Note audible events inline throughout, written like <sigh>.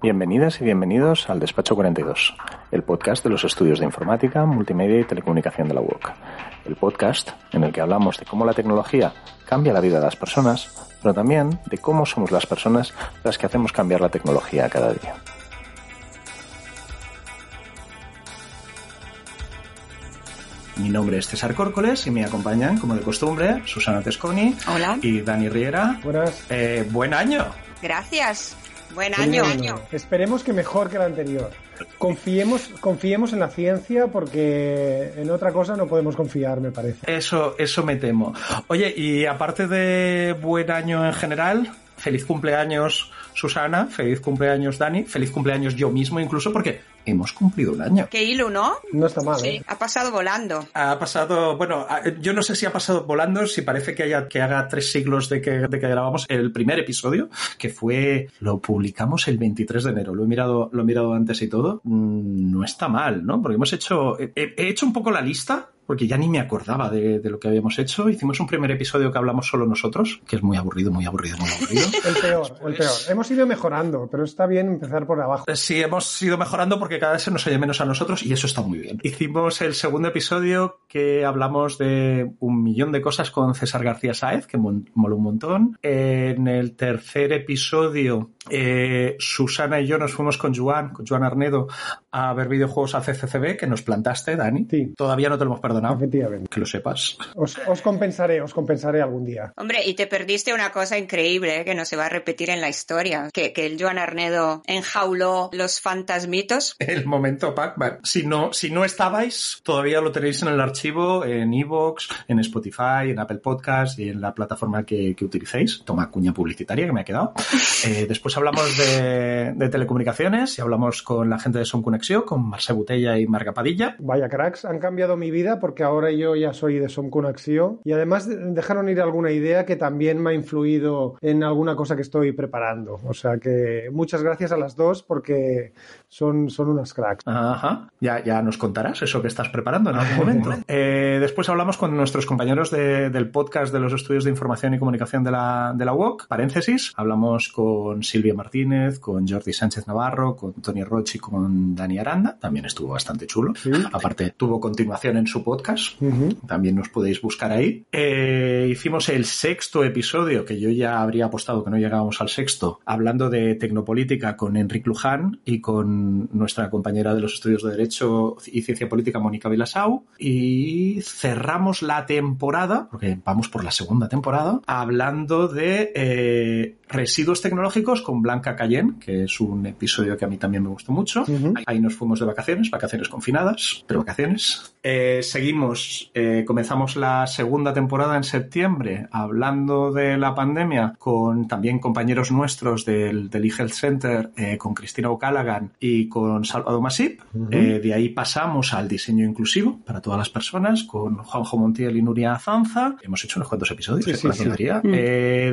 Bienvenidas y bienvenidos al Despacho 42, el podcast de los estudios de informática, multimedia y telecomunicación de la UOC. El podcast en el que hablamos de cómo la tecnología cambia la vida de las personas, pero también de cómo somos las personas las que hacemos cambiar la tecnología cada día. Mi nombre es César Córcoles y me acompañan, como de costumbre, Susana Tesconi Hola. y Dani Riera. Buenas. Eh, buen año. Gracias. Buen Feliz año. Esperemos que mejor que el anterior. Confiemos, confiemos en la ciencia porque en otra cosa no podemos confiar, me parece. Eso, eso me temo. Oye, y aparte de buen año en general, feliz cumpleaños Susana, feliz cumpleaños Dani, feliz cumpleaños yo mismo incluso porque hemos cumplido un año. Qué hilo, ¿no? No está mal, Sí, ¿eh? ha pasado volando. Ha pasado, bueno, yo no sé si ha pasado volando, si parece que haya que haga tres siglos de que, de que grabamos el primer episodio, que fue, lo publicamos el 23 de enero, lo he mirado, lo he mirado antes y todo, Mm, no está mal, ¿no? Porque hemos hecho, he, he hecho un poco la lista, porque ya ni me acordaba de, de lo que habíamos hecho, hicimos un primer episodio que hablamos solo nosotros, que es muy aburrido, muy aburrido, muy aburrido. <laughs> El peor, el peor. Hemos ido mejorando, pero está bien empezar por abajo. Sí, hemos ido mejorando porque cada vez se nos oye menos a nosotros y eso está muy bien. Hicimos el segundo episodio que hablamos de un millón de cosas con César García Sáez, que moló un montón. En el tercer episodio, eh, Susana y yo nos fuimos con Joan, con Joan Arnedo, a ver videojuegos al CCCB, que nos plantaste, Dani. Sí. Todavía no te lo hemos perdonado, Efectivamente. que lo sepas. Os, os compensaré, os compensaré algún día. Hombre, y te perdiste una cosa increíble ¿eh? que no se va a repetir en la historia. Que, que el Joan Arnedo enjauló los fantasmitos. <laughs> El momento Pac-Man. Si no, si no estabais, todavía lo tenéis en el archivo, en Evox, en Spotify, en Apple Podcast y en la plataforma que, que utilicéis. Toma cuña publicitaria que me ha quedado. <laughs> Eh, después hablamos de, de telecomunicaciones y hablamos con la gente de Son Conexión, con Marce Botella y Marga Padilla. Vaya cracks, han cambiado mi vida porque ahora yo ya soy de Som Conexión y además de- dejaron ir alguna idea que también me ha influido en alguna cosa que estoy preparando. O sea que muchas gracias a las dos porque son, son unas cracks. Ajá. Ya, ya nos contarás eso que estás preparando en algún <laughs> momento. Eh, después hablamos con nuestros compañeros de- del podcast de los estudios de información y comunicación de la, de la UOC. Paréntesis. Hablamos con Silvia Martínez, con Jordi Sánchez Navarro, con Tony Roche y con Dani Aranda. También estuvo bastante chulo. Sí. Aparte, tuvo continuación en su podcast. También nos podéis buscar ahí. Eh, hicimos el sexto episodio, que yo ya habría apostado que no llegábamos al sexto, hablando de tecnopolítica con Enric Luján y con nuestra compañera de los estudios de Derecho y Ciencia Política, Mónica Vilasau. Y cerramos la temporada, porque vamos por la segunda temporada, hablando de eh, residuos tecnológicos con Blanca Cayenne, que es un episodio que a mí también me gustó mucho. Ujú. Ahí nos fuimos de vacaciones, vacaciones confinadas, pero vacaciones. Eh, seguimos, eh, comenzamos la segunda temporada en septiembre hablando de la pandemia con también compañeros nuestros del, del eHealth Center, eh, con Cristina O'Callaghan y con Salvador Masip. Eh, de ahí pasamos al diseño inclusivo para todas las personas con Juanjo Montiel y Nuria Azanza. Hemos hecho unos cuantos episodios, Sí, sí. Mm.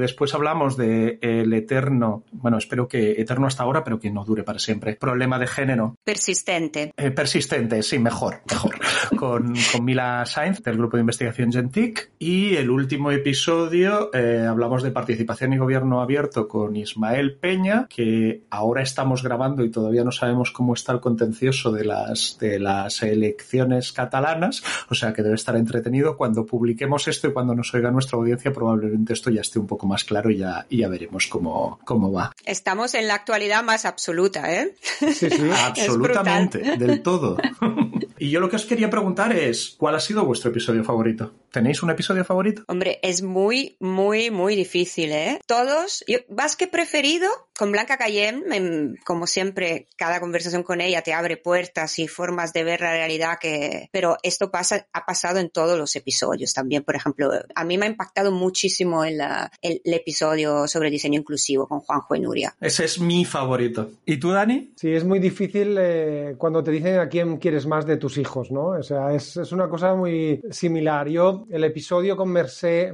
Después hablamos de el eterno, bueno, espero que eterno hasta ahora, pero que no dure para siempre. Problema de género Persistente. eh, persistente, sí, mejor, <laughs> mejor. Con, con Mila Sainz del grupo de investigación Gentic. Y el último episodio eh, hablamos de participación y gobierno abierto con Ismael Peña, que ahora estamos grabando y todavía no sabemos cómo está el contencioso de las, de las elecciones catalanas. O sea que debe estar entretenido. Cuando publiquemos esto y cuando nos oiga nuestra audiencia, probablemente esto ya esté un poco más claro y ya, y ya veremos cómo, cómo va. Estamos en la actualidad más absoluta, ¿eh? Sí, sí. <laughs> Absolutamente, del todo. <laughs> y yo lo que os quería preguntar es, ¿cuál ha sido vuestro episodio favorito? ¿Tenéis un episodio favorito? Hombre, es muy, muy, muy difícil, ¿eh? Todos, yo, más que preferido, con Blanca Cayenne, como siempre, cada conversación con ella te abre puertas y formas de ver la realidad que, pero esto pasa, ha pasado en todos los episodios también. Por ejemplo, a mí me ha impactado muchísimo el, el, episodio sobre diseño inclusivo con Juanjo y Nuria. Ese es mi favorito. ¿Y tú, Dani? Sí, es muy difícil eh, cuando te dicen a quién quieres más de tus hijos, ¿no? O sea, es, es una cosa muy similar. Yo el episodio con Mercé,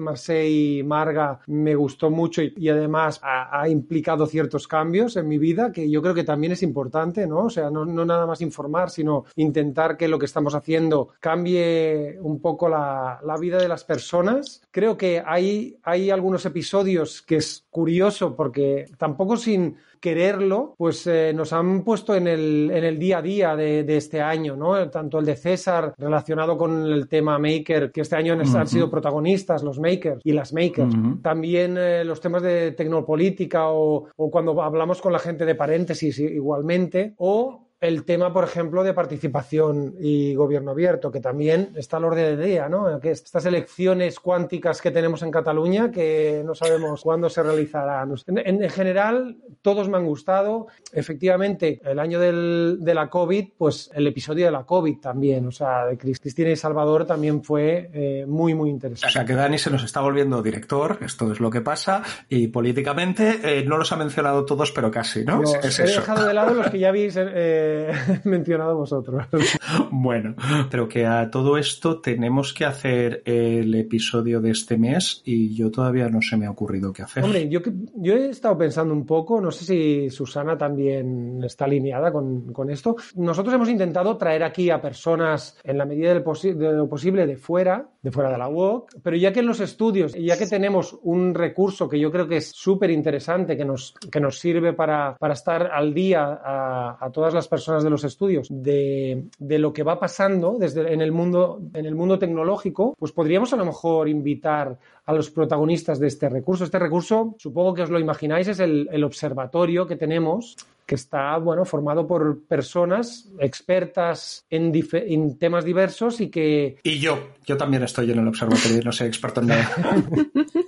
y Marga me gustó mucho y, además ha, implicado ciertos cambios en mi vida que yo creo que también es importante, ¿no? O sea, no, nada más informar, sino intentar que lo que estamos haciendo cambie un poco la, vida de las personas. Creo que hay, hay algunos episodios que es curioso porque tampoco sin quererlo, pues eh, nos han puesto en el, en el día a día de, este año, ¿no? Tanto el de César relacionado con el tema Maker, que este año han, sido protagonistas los Makers y las Makers. También eh, los temas de tecnopolítica o, o cuando hablamos con la gente de paréntesis igualmente, o el tema, por ejemplo, de participación y gobierno abierto, que también está al orden del día, ¿no? Que estas elecciones cuánticas que tenemos en Cataluña, que no sabemos cuándo se realizarán. En, general, todos me han gustado. Efectivamente, el año de la COVID, pues el episodio de la COVID también, o sea, de Cristina y Salvador también fue eh, muy, muy interesante. O sea, que Dani se nos está volviendo director, esto es lo que pasa, y políticamente eh, no los ha mencionado todos, pero casi, ¿no? es he dejado de lado los que ya habéis... Eh, <laughs> mencionado vosotros. <laughs> bueno, pero que a todo esto tenemos que hacer el episodio de este mes y yo todavía no se me ha ocurrido qué hacer. Hombre, yo, yo he estado pensando un poco, no sé si Susana también está alineada con, esto. Nosotros hemos intentado traer aquí a personas en la medida de lo posible de fuera, de fuera de la UOC, pero ya que en los estudios, ya que tenemos un recurso que yo creo que es súper interesante, que nos, que nos sirve para, estar al día a, a todas las personas de los estudios de, lo que va pasando desde, en, el mundo, en el mundo tecnológico, pues podríamos a lo mejor invitar a los protagonistas de este recurso. Este recurso, supongo que os lo imagináis, es el, el observatorio que tenemos que está bueno formado por personas expertas en, en, temas diversos y que y yo yo también estoy en el observatorio no soy experto en nada <laughs>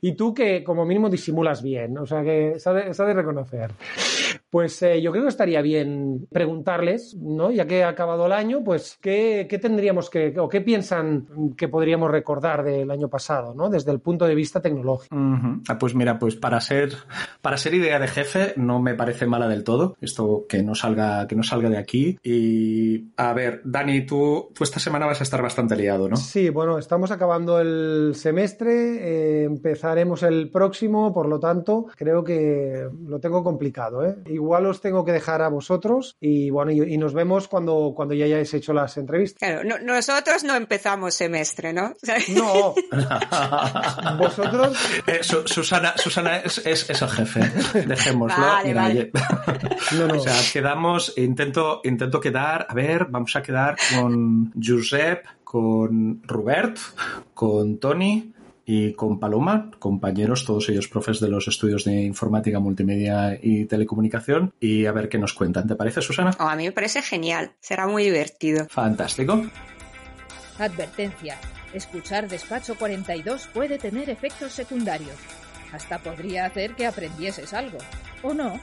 y tú que como mínimo disimulas bien o sea que se ha de, reconocer. Pues eh, yo creo que estaría bien preguntarles no ya que ha acabado el año pues qué, qué tendríamos que o qué piensan que podríamos recordar del año pasado no desde el punto de vista tecnológico. Ah, pues mira pues para ser para ser idea de jefe no me parece mala del todo, esto que no salga, que no salga de aquí. Y a ver, Dani, tú, tú esta semana vas a estar bastante liado, ¿no? Sí, bueno, estamos acabando el semestre, eh, empezaremos el próximo, por lo tanto, creo que lo tengo complicado, ¿eh? Igual os tengo que dejar a vosotros y bueno, y, nos vemos cuando, cuando ya hayáis hecho las entrevistas. Claro, nosotros no empezamos semestre, ¿no? <laughs> No. <laughs> vosotros. Eh, Susana, Susana es, es, el jefe. Dejémoslo. <laughs> O sea, quedamos, intento, intento quedar, a ver, vamos a quedar con Josep, con Robert, con Tony, y con Paloma, compañeros, todos ellos profes de los estudios de informática, multimedia y telecomunicación, y a ver qué nos cuentan. ¿Te parece, Susana? Oh, a mí me parece genial, será muy divertido. Fantástico. Advertencia. Escuchar Despacho 42 puede tener efectos secundarios. Hasta podría hacer que aprendieses algo. ¿O no?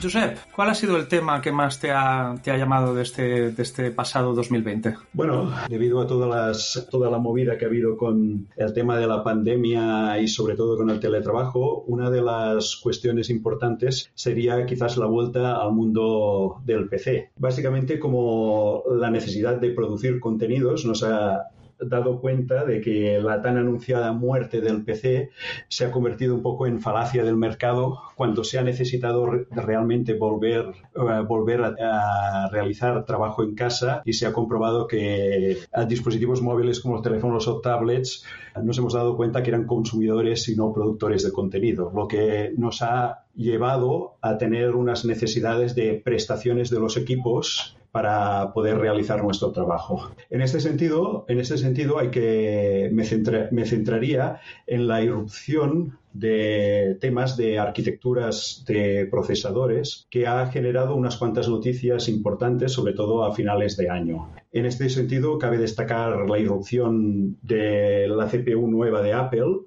Josep, ¿cuál ha sido el tema que más te ha, te ha llamado de este, de este pasado 2020? Bueno, debido a todas las, toda la movida que ha habido con el tema de la pandemia y sobre todo con el teletrabajo, una de las cuestiones importantes sería quizás la vuelta al mundo del PC. Básicamente como la necesidad de producir contenidos nos ha dado cuenta de que la tan anunciada muerte del PC se ha convertido un poco en falacia del mercado cuando se ha necesitado realmente volver, eh, volver a, realizar trabajo en casa y se ha comprobado que a dispositivos móviles como los teléfonos o tablets nos hemos dado cuenta que eran consumidores y no productores de contenido, lo que nos ha llevado a tener unas necesidades de prestaciones de los equipos para poder realizar nuestro trabajo. En este sentido, en este sentido hay que me, me centraría en la irrupción de temas de arquitecturas de procesadores que ha generado unas cuantas noticias importantes, sobre todo a finales de año. En este sentido, cabe destacar la irrupción de la CPU nueva de Apple.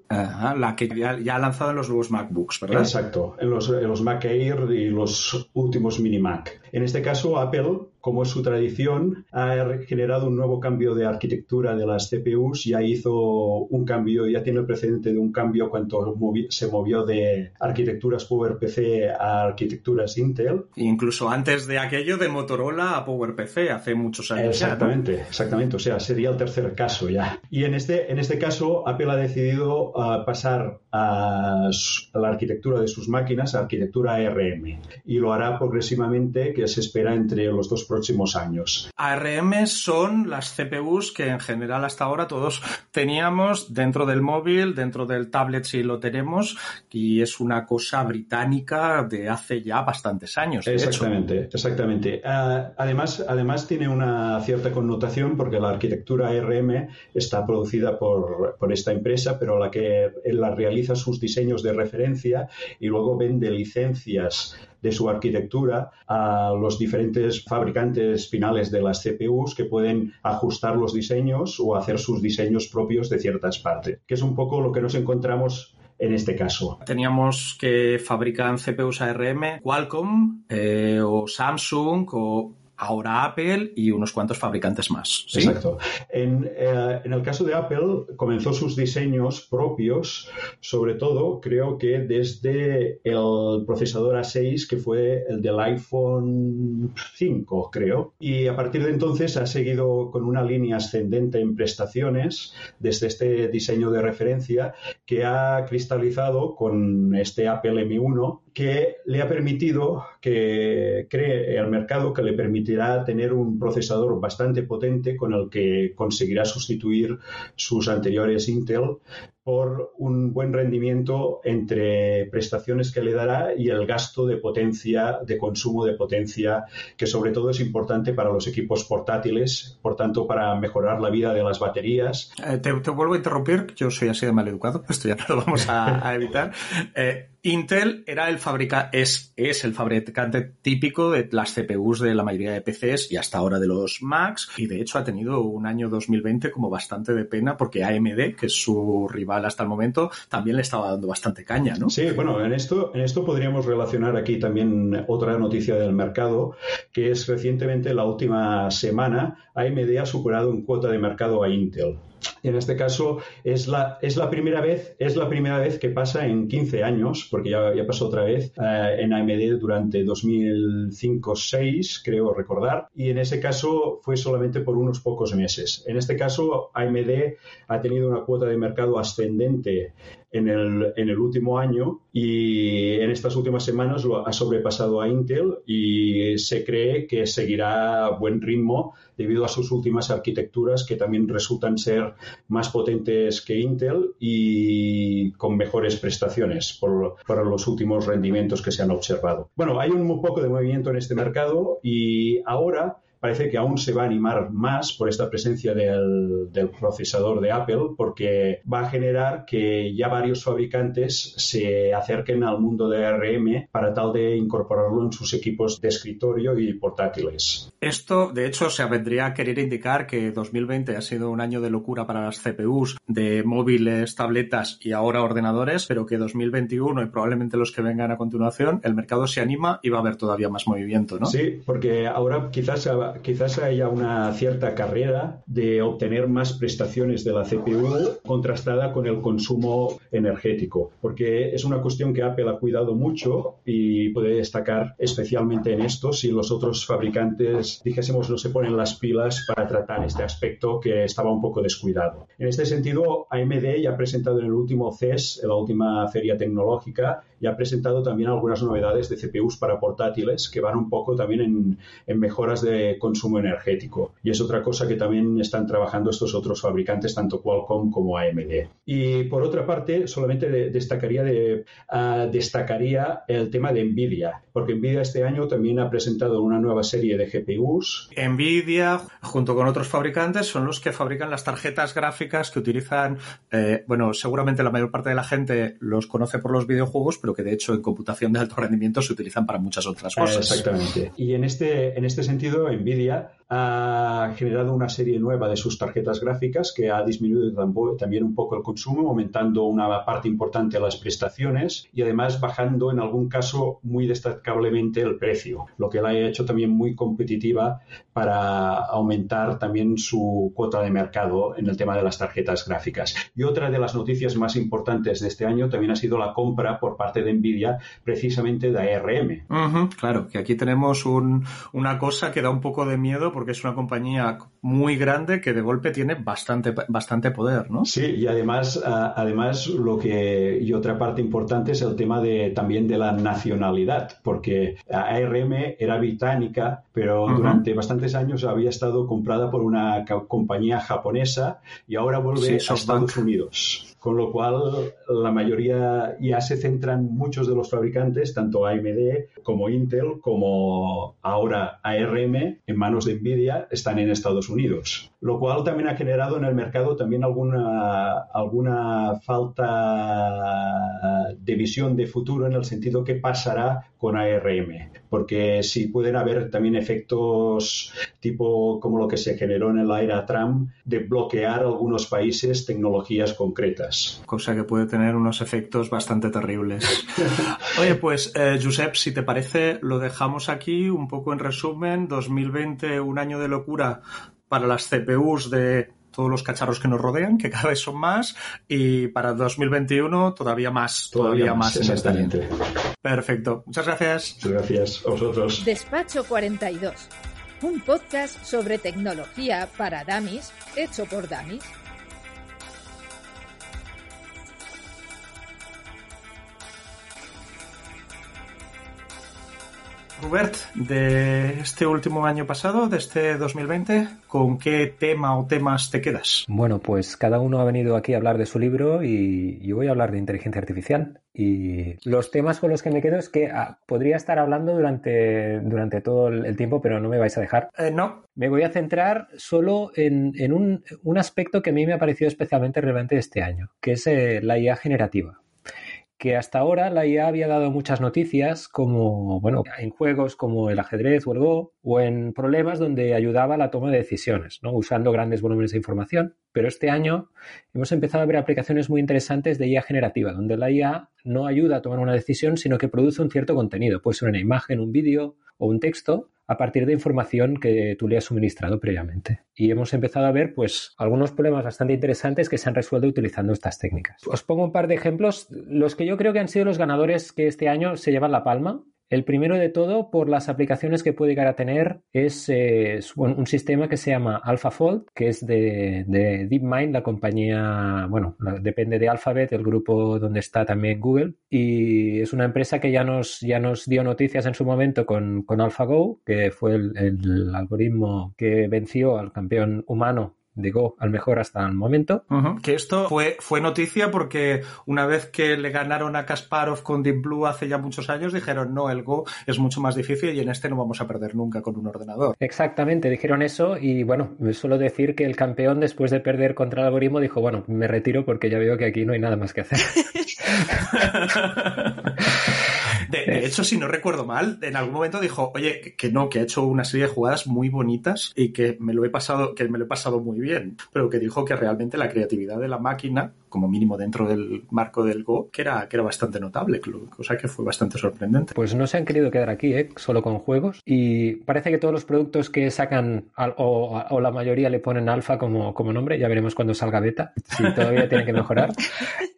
la que ya, ha lanzado en los nuevos MacBooks, ¿verdad? Exacto, en los, en los Mac Air y los últimos Mini Mac. En este caso, Apple como es su tradición, ha generado un nuevo cambio de arquitectura de las CPUs, ya hizo un cambio, ya tiene el precedente de un cambio cuando se movió de arquitecturas PowerPC a arquitecturas Intel. Incluso antes de aquello de Motorola a PowerPC, hace muchos años. Exactamente, exactamente, o sea, sería el tercer caso ya. Y en este, en este caso, Apple ha decidido uh, pasar a, a, la arquitectura de sus máquinas a arquitectura ARM y lo hará progresivamente, que se espera entre los dos próximos años. ARM son las CPUs que en general hasta ahora todos teníamos dentro del móvil, dentro del tablet si lo tenemos, y es una cosa británica de hace ya bastantes años. exactamente, exactamente. Uh, además, además tiene una cierta connotación porque la arquitectura ARM está producida por, por esta empresa, pero la que la realiza sus diseños de referencia y luego vende licencias de su arquitectura a los diferentes fabricantes finales de las CPUs que pueden ajustar los diseños o hacer sus diseños propios de ciertas partes, que es un poco lo que nos encontramos en este caso. Teníamos que fabrican CPUs ARM, Qualcomm eh, o Samsung o ahora Apple y unos cuantos fabricantes más. Exacto. En, eh, en, el caso de Apple, comenzó sus diseños propios, sobre todo creo que desde el procesador A6, que fue el del iPhone 5, creo. Y a partir de entonces ha seguido con una línea ascendente en prestaciones desde este diseño de referencia que ha cristalizado con este Apple M1 que le ha permitido que cree el mercado que le permitirá tener un procesador bastante potente con el que conseguirá sustituir sus anteriores Intel por un buen rendimiento entre prestaciones que le dará y el gasto de potencia, de consumo de potencia, que sobre todo es importante para los equipos portátiles, por tanto, para mejorar la vida de las baterías. Eh, te, vuelvo a interrumpir, yo soy así de mal educado, esto ya no lo vamos a, evitar. <laughs> Eh, Intel era el es el fabricante típico de las CPUs de la mayoría de PCs y hasta ahora de los Macs, y de hecho ha tenido un año 2020 como bastante de pena porque AMD, que es su rival hasta el momento, también le estaba dando bastante caña, ¿no? Sí, bueno, en esto, en esto podríamos relacionar aquí también otra noticia del mercado, que es recientemente, la última semana, AMD ha superado en cuota de mercado a Intel. En este caso es la, es la primera vez, es la primera vez que pasa en 15 años, porque ya, ya pasó otra vez eh, en AMD durante 2005-6, creo recordar, y en ese caso fue solamente por unos pocos meses. En este caso, AMD ha tenido una cuota de mercado ascendente en el, en el último año y en estas últimas semanas lo ha sobrepasado a Intel y se cree que seguirá a buen ritmo debido a sus últimas arquitecturas que también resultan ser más potentes que Intel y con mejores prestaciones por, por los últimos rendimientos que se han observado. Bueno, hay un poco de movimiento en este mercado y ahora parece que aún se va a animar más por esta presencia del, procesador de Apple porque va a generar que ya varios fabricantes se acerquen al mundo de ARM para tal de incorporarlo en sus equipos de escritorio y portátiles. Esto, de hecho, se vendría a querer indicar que 2020 ha sido un año de locura para las CPUs de móviles, tabletas y ahora ordenadores, pero que 2021 y probablemente los que vengan a continuación, el mercado se anima y va a haber todavía más movimiento, ¿no? Sí, porque ahora quizás quizás haya una cierta carrera de obtener más prestaciones de la CPU contrastada con el consumo energético, porque es una cuestión que Apple ha cuidado mucho y puede destacar especialmente en esto si los otros fabricantes, dijésemos, no se ponen las pilas para tratar este aspecto que estaba un poco descuidado. En este sentido, AMD ya ha presentado en el último CES, en la última feria tecnológica, y ha presentado también algunas novedades de CPUs para portátiles que van un poco también en, en mejoras de consumo energético. Y es otra cosa que también están trabajando estos otros fabricantes, tanto Qualcomm como AMD. Y por otra parte, solamente destacaría, de, ah, destacaría el tema de Nvidia, porque Nvidia este año también ha presentado una nueva serie de GPUs. Nvidia, junto con otros fabricantes, son los que fabrican las tarjetas gráficas que utilizan, eh, bueno, seguramente la mayor parte de la gente los conoce por los videojuegos, pero que de hecho en computación de alto rendimiento se utilizan para muchas otras cosas. Exactamente. Y en este, en este sentido, Nvidia ha generado una serie nueva de sus tarjetas gráficas que ha disminuido también un poco el consumo, aumentando una parte importante las prestaciones y además bajando en algún caso muy destacablemente el precio, lo que la ha hecho también muy competitiva para aumentar también su cuota de mercado en el tema de las tarjetas gráficas. Y otra de las noticias más importantes de este año también ha sido la compra por parte de Nvidia precisamente de ARM. claro, que aquí tenemos una cosa que da un poco de miedo porque es una compañía muy grande que de golpe tiene bastante, bastante poder, ¿no? Sí, y además, además lo que, y otra parte importante es el tema de, también de la nacionalidad, porque ARM era británica, pero durante bastantes años había estado comprada por una compañía japonesa y ahora vuelve a Estados Unidos con lo cual la mayoría ya se centran muchos de los fabricantes, tanto AMD como Intel, como ahora ARM, en manos de Nvidia, están en Estados Unidos. Lo cual también ha generado en el mercado también alguna, alguna falta de visión de futuro en el sentido que pasará con ARM. Porque si pueden haber también efectos tipo como lo que se generó en la era Trump de bloquear algunos países tecnologías concretas. Cosa que puede tener unos efectos bastante terribles. <laughs> Oye, pues, eh, Josep, si te parece, lo dejamos aquí un poco en resumen. 2020, un año de locura para las CPUs de todos los cacharros que nos rodean, que cada vez son más, y para 2021 todavía más, todavía, más. exactamente. Perfecto. Muchas gracias. Muchas gracias a vosotros. Despacho 42, un podcast sobre tecnología para Damis, hecho por Damis. Hubert, de este último año pasado, de este 2020, ¿con qué tema o temas te quedas? Bueno, pues cada uno ha venido aquí a hablar de su libro y yo voy a hablar de inteligencia artificial. Y los temas con los que me quedo es que ah, podría estar hablando durante, durante todo el tiempo, pero no me vais a dejar. Eh, no. Me voy a centrar solo en, un, un, aspecto que a mí me ha parecido especialmente relevante este año, que es eh, la IA generativa que hasta ahora la IA había dado muchas noticias como, bueno, en juegos como el ajedrez o el Go, o en problemas donde ayudaba a la toma de decisiones, ¿no? usando grandes volúmenes de información. Pero este año hemos empezado a ver aplicaciones muy interesantes de IA generativa, donde la IA no ayuda a tomar una decisión, sino que produce un cierto contenido. Puede ser una imagen, un vídeo o un texto, a partir de información que tú le has suministrado previamente. Y hemos empezado a ver pues algunos problemas bastante interesantes que se han resuelto utilizando estas técnicas. Os pongo un par de ejemplos, los que yo creo que han sido los ganadores que este año se llevan la palma. El primero de todo, por las aplicaciones que puede llegar a tener, es, eh, un sistema que se llama AlphaFold, que es de, DeepMind, la compañía, bueno, depende de Alphabet, el grupo donde está también Google, y es una empresa que ya nos, ya nos dio noticias en su momento con, con AlphaGo, que fue el algoritmo que venció al campeón humano de Go al mejor hasta el momento. Que esto fue, fue noticia porque una vez que le ganaron a Kasparov con Deep Blue hace ya muchos años, dijeron no, el Go es mucho más difícil y en este no vamos a perder nunca con un ordenador. Exactamente, dijeron eso y bueno, suelo decir que el campeón después de perder contra el algoritmo dijo, bueno, me retiro porque ya veo que aquí no hay nada más que hacer. <laughs> De, hecho, si no recuerdo mal, en algún momento dijo, oye, que no, que ha hecho una serie de jugadas muy bonitas y que me lo he pasado, que me lo he pasado muy bien, pero que dijo que realmente la creatividad de la máquina, como mínimo dentro del marco del Go, que era, que era bastante notable, cosa que fue bastante sorprendente. Pues no se han querido quedar aquí, ¿eh? solo con juegos, y parece que todos los productos que sacan, o, la mayoría le ponen alfa como, como nombre, ya veremos cuando salga beta, si <laughs> todavía tiene que mejorar.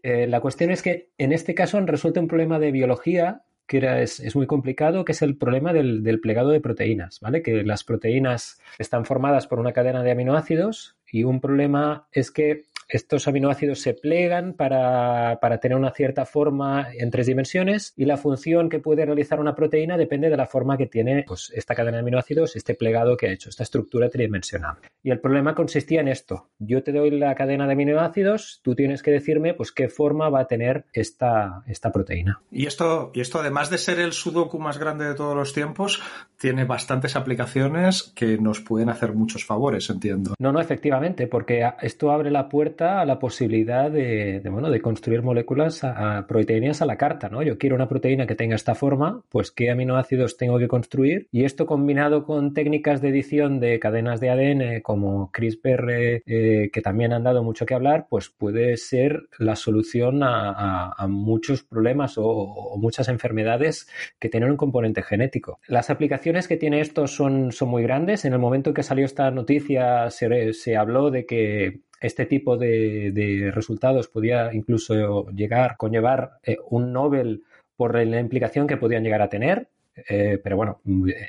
Eh, la cuestión es que en este caso han resuelto un problema de biología que era, es, muy complicado, que es el problema del, del, plegado de proteínas, ¿vale? Que las proteínas están formadas por una cadena de aminoácidos y un problema es que estos aminoácidos se plegan para, para, tener una cierta forma en tres dimensiones y la función que puede realizar una proteína depende de la forma que tiene pues, esta cadena de aminoácidos, este plegado que ha hecho, esta estructura tridimensional. Y el problema consistía en esto. Yo te doy la cadena de aminoácidos, tú tienes que decirme pues, qué forma va a tener esta, esta proteína. Y esto, y esto, además de ser el sudoku más grande de todos los tiempos, tiene bastantes aplicaciones que nos pueden hacer muchos favores, entiendo. No, no, efectivamente, porque esto abre la puerta a la posibilidad de, bueno, de construir moléculas a, proteínas a la carta, ¿no? Yo quiero una proteína que tenga esta forma, pues qué aminoácidos tengo que construir y esto combinado con técnicas de edición de cadenas de ADN como CRISPR, eh, que también han dado mucho que hablar, pues puede ser la solución a, muchos problemas o, muchas enfermedades que tienen un componente genético. Las aplicaciones que tiene esto son, son muy grandes. En el momento en que salió esta noticia se, se habló de que este tipo de, resultados podía incluso llegar, conllevar eh, un Nobel por la implicación que podían llegar a tener. Eh, pero bueno,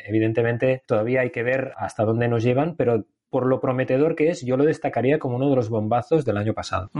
evidentemente todavía hay que ver hasta dónde nos llevan, pero por lo prometedor que es, yo lo destacaría como uno de los bombazos del año pasado.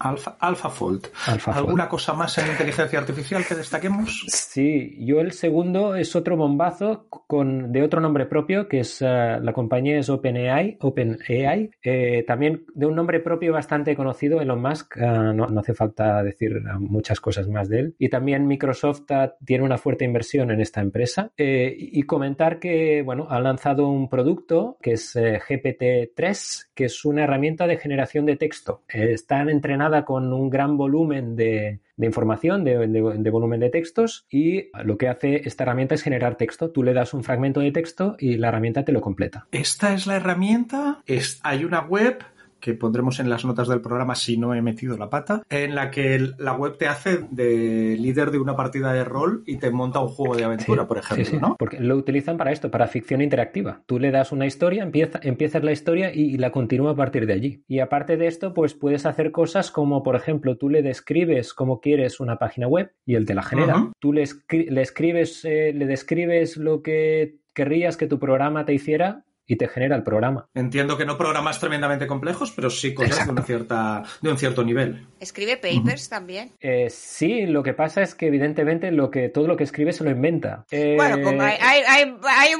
Alpha, AlphaFold. ¿Alguna cosa más en inteligencia artificial que destaquemos? Sí, yo el segundo es otro bombazo con, de otro nombre propio, que es eh, la compañía es OpenAI, OpenAI eh, también de un nombre propio bastante conocido, Elon Musk, eh, no, hace falta decir muchas cosas más de él. Y también Microsoft tiene una fuerte inversión en esta empresa. y comentar que, bueno, ha lanzado un producto que es GPT 3 que es una herramienta de generación de texto. Está entrenada con un gran volumen de, información, de, volumen de textos, y lo que hace esta herramienta es generar texto. Tú le das un fragmento de texto y la herramienta te lo completa. Esta es la herramienta. Es, hay una web que pondremos en las notas del programa si no he metido la pata, en la que la web te hace de líder de una partida de rol y te monta un juego de aventura, por ejemplo, ¿no? Porque lo utilizan para esto, para ficción interactiva. Tú le das una historia, empieza, empiezas la historia y, la continúa a partir de allí. Y aparte de esto, pues puedes hacer cosas como, por ejemplo, tú le describes cómo quieres una página web y él te la genera. Tú le, escribes, eh, le describes lo que querrías que tu programa te hiciera y te genera el programa. Entiendo que no programas tremendamente complejos, pero sí cosas de, una cierta, de un cierto nivel. ¿Escribe papers también? Eh, sí, lo que pasa es que evidentemente lo que, todo lo que escribe se lo inventa. Bueno, como hay, hay, hay,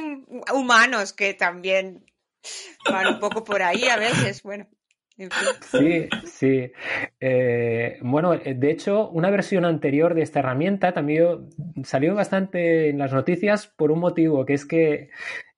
humanos que también van un poco por ahí a veces, bueno. Sí, sí. Eh, bueno, eh, de hecho, una versión anterior de esta herramienta también salió bastante en las noticias por un motivo, que es que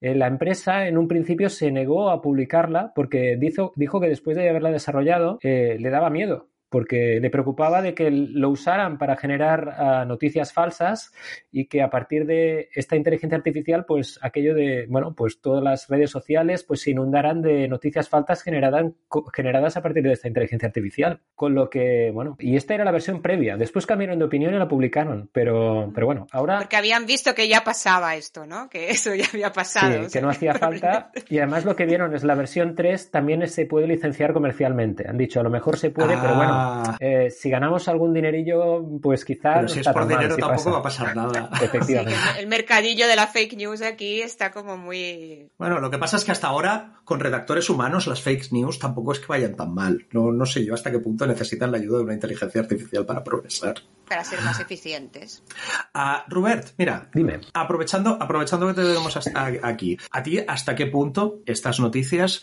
eh, la empresa en un principio se negó a publicarla porque dijo, dijo que después de haberla desarrollado le daba miedo porque le preocupaba de que lo usaran para generar ah, noticias falsas y que a partir de esta inteligencia artificial, pues aquello de, bueno, pues todas las redes sociales pues se inundaran de noticias falsas generadas, generadas a partir de esta inteligencia artificial. Con lo que, bueno, y esta era la versión previa. Después cambiaron de opinión y la publicaron, pero, pero bueno, ahora... Porque habían visto que ya pasaba esto, ¿no? Que <laughs> eso ya había pasado. que no hacía <laughs> falta. Y además lo que vieron es la versión 3 también se puede licenciar comercialmente. Han dicho, a lo mejor se puede, pero bueno, Ah. Eh, si ganamos algún dinerillo, pues quizás. Pero si es por dinero tampoco va a pasar nada. <laughs> Efectivamente. el mercadillo de la fake news aquí está como muy. Bueno, lo que pasa es que hasta ahora, con redactores humanos, las fake news tampoco es que vayan tan mal. No, no sé yo hasta qué punto necesitan la ayuda de una inteligencia artificial para progresar. Para ser más eficientes. Uh, Robert, mira, dime. Aprovechando, aprovechando que te tenemos aquí, ¿a ti hasta qué punto estas noticias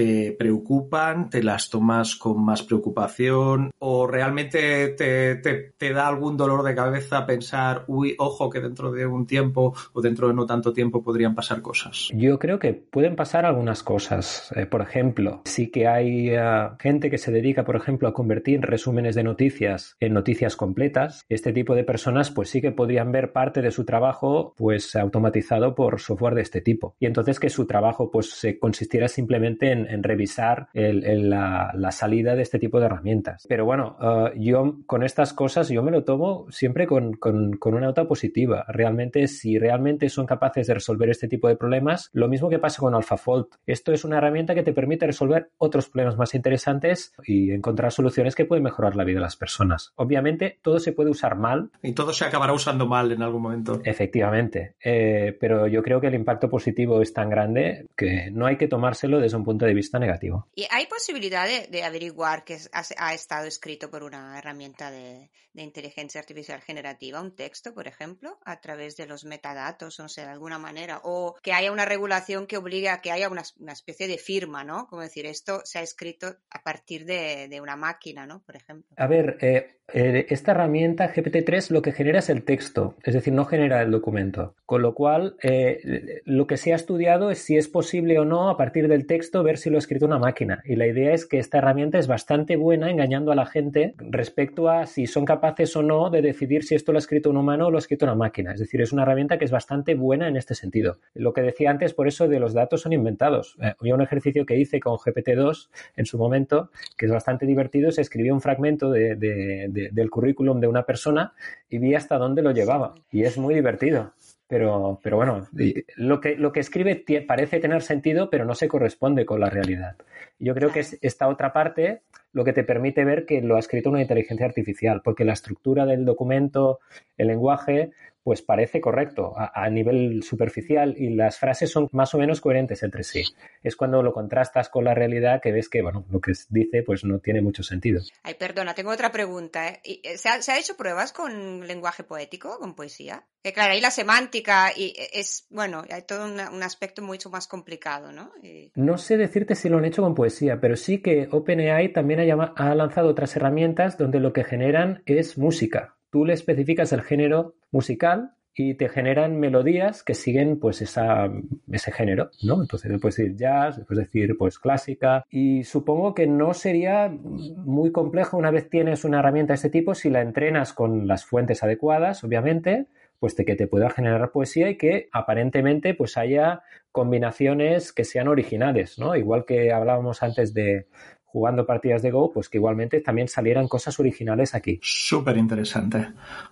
te preocupan, te las tomas con más preocupación o realmente te, da algún dolor de cabeza pensar, uy, ojo que dentro de un tiempo o dentro de no tanto tiempo podrían pasar cosas? Yo creo que pueden pasar algunas cosas. Eh, por ejemplo, sí que hay eh, gente que se dedica, por ejemplo, a convertir resúmenes de noticias en noticias completas. Este tipo de personas pues sí que podrían ver parte de su trabajo pues automatizado por software de este tipo. Y entonces que su trabajo pues se consistiera simplemente en en, revisar la, salida de este tipo de herramientas. Pero bueno, uh, yo con estas cosas yo me lo tomo siempre con, una nota positiva. Realmente, si realmente son capaces de resolver este tipo de problemas, lo mismo que pasa con AlphaFold. Esto es una herramienta que te permite resolver otros problemas más interesantes y encontrar soluciones que pueden mejorar la vida de las personas. Obviamente, todo se puede usar mal. Y todo se acabará usando mal en algún momento. Efectivamente. Eh, pero yo creo que el impacto positivo es tan grande que no hay que tomárselo desde un punto de de vista negativo. ¿Y hay posibilidad de, averiguar que ha, estado escrito por una herramienta de, inteligencia artificial generativa, un texto, por ejemplo, a través de los metadatos, o no sé, de alguna manera? O que haya una regulación que obligue a que haya una, especie de firma, ¿no? Como decir, esto se ha escrito a partir de, una máquina, ¿no? Por ejemplo. A ver, eh, eh, esta herramienta GPT-3 lo que genera es el texto, es decir, no genera el documento. Con lo cual, eh, lo que se ha estudiado es si es posible o no, a partir del texto, ver si lo ha escrito una máquina. Y la idea es que esta herramienta es bastante buena engañando a la gente respecto a si son capaces o no de decidir si esto lo ha escrito un humano o lo ha escrito una máquina. Es decir, es una herramienta que es bastante buena en este sentido. Lo que decía antes, por eso de los datos son inventados. Eh, había un ejercicio que hice con GPT-2 en su momento, que es bastante divertido, se escribió un fragmento del currículum de una persona y vi hasta dónde lo llevaba. Y es muy divertido. Pero, pero bueno, lo que, lo que escribe parece tener sentido, pero no se corresponde con la realidad. Yo creo que es esta otra parte lo que te permite ver que lo ha escrito una inteligencia artificial, porque la estructura del documento, el lenguaje, pues parece correcto a, nivel superficial y las frases son más o menos coherentes entre sí. Es cuando lo contrastas con la realidad que ves que, bueno, lo que dice pues no tiene mucho sentido. Ay, perdona, tengo otra pregunta. ¿eh? eh ¿Se, ha, hecho pruebas con lenguaje poético, con poesía? Que claro, ahí la semántica y e, es, bueno, hay todo un, aspecto mucho más complicado, ¿no? No sé decirte si lo han hecho con poesía, pero sí que OpenAI también ha lanzado otras herramientas donde lo que generan es música tú le especificas el género musical y te generan melodías que siguen pues esa, ese género, ¿no? Entonces puedes decir jazz, puedes decir pues clásica y supongo que no sería muy complejo una vez tienes una herramienta de este tipo si la entrenas con las fuentes adecuadas, obviamente, pues de que te pueda generar poesía y que aparentemente pues haya combinaciones que sean originales, ¿no? Igual que hablábamos antes de, jugando partidas de Go, pues que igualmente también salieran cosas originales aquí. Súper interesante.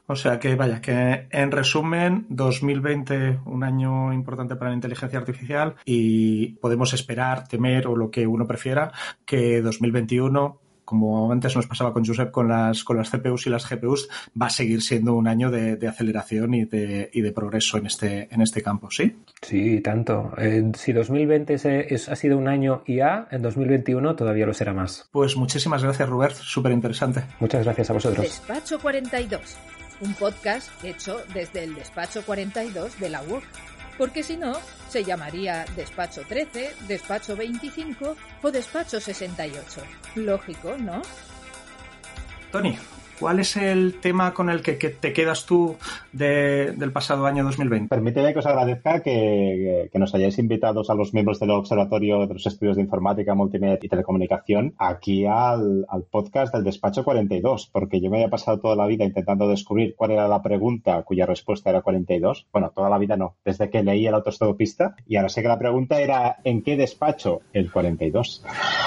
O sea que, vaya, que en resumen, 2020, un año importante para la inteligencia artificial y podemos esperar, temer o lo que uno prefiera, que 2021 como antes nos pasaba con Josep con las, con las CPUs y las GPUs, va a seguir siendo un año de, aceleración y de, y de, progreso en este, en este campo, ¿sí? Sí, tanto. si 2020 es, ha sido un año IA, en 2021 todavía lo será más. Pues muchísimas gracias, Robert. Súper interesante. Muchas gracias a vosotros. Despacho 42, un podcast hecho desde el Despacho 42 de la UOC porque si no, se llamaría despacho 13, despacho 25 o despacho 68. Lógico, ¿no? Tony, ¿Cuál es el tema con el que, te quedas tú del pasado año 2020? Permíteme que os agradezca que, nos hayáis invitado a los miembros del Observatorio de los Estudios de Informática, Multimedia y Telecomunicación aquí al, podcast del Despacho 42, porque yo me había pasado toda la vida intentando descubrir cuál era la pregunta cuya respuesta era 42. Bueno, toda la vida no, desde que leí el autostopista y ahora sé que la pregunta era ¿en qué despacho el 42?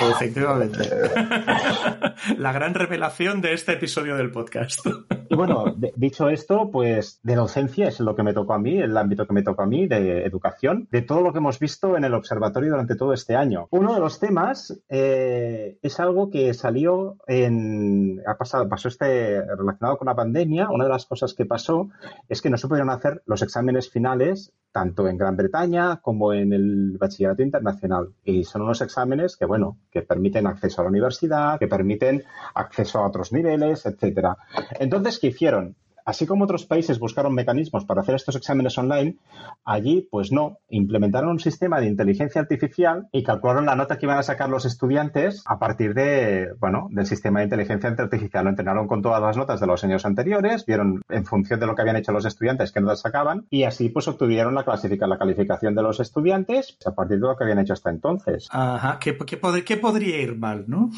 Efectivamente. <laughs> la gran revelación de este episodio de el podcast. <laughs> Y bueno, dicho esto, pues de docencia es lo que me tocó a mí, el ámbito que me tocó a mí, de educación, de todo lo que hemos visto en el observatorio durante todo este año. Uno de los temas eh, es algo que salió en. Ha pasado, pasó este relacionado con la pandemia. Una de las cosas que pasó es que no se pudieron hacer los exámenes finales tanto en Gran Bretaña como en el bachillerato internacional. Y son unos exámenes que, bueno, que permiten acceso a la universidad, que permiten acceso a otros niveles, etcétera. Entonces, ¿qué hicieron? Así como otros países buscaron mecanismos para hacer estos exámenes online, allí pues no, implementaron un sistema de inteligencia artificial y calcularon la nota que iban a sacar los estudiantes a partir de, bueno, del sistema de inteligencia artificial. Lo entrenaron con todas las notas de los años anteriores, vieron en función de lo que habían hecho los estudiantes qué notas sacaban y así pues obtuvieron la, la calificación de los estudiantes a partir de lo que habían hecho hasta entonces. Ajá, ¿qué, qué podría ir mal, no?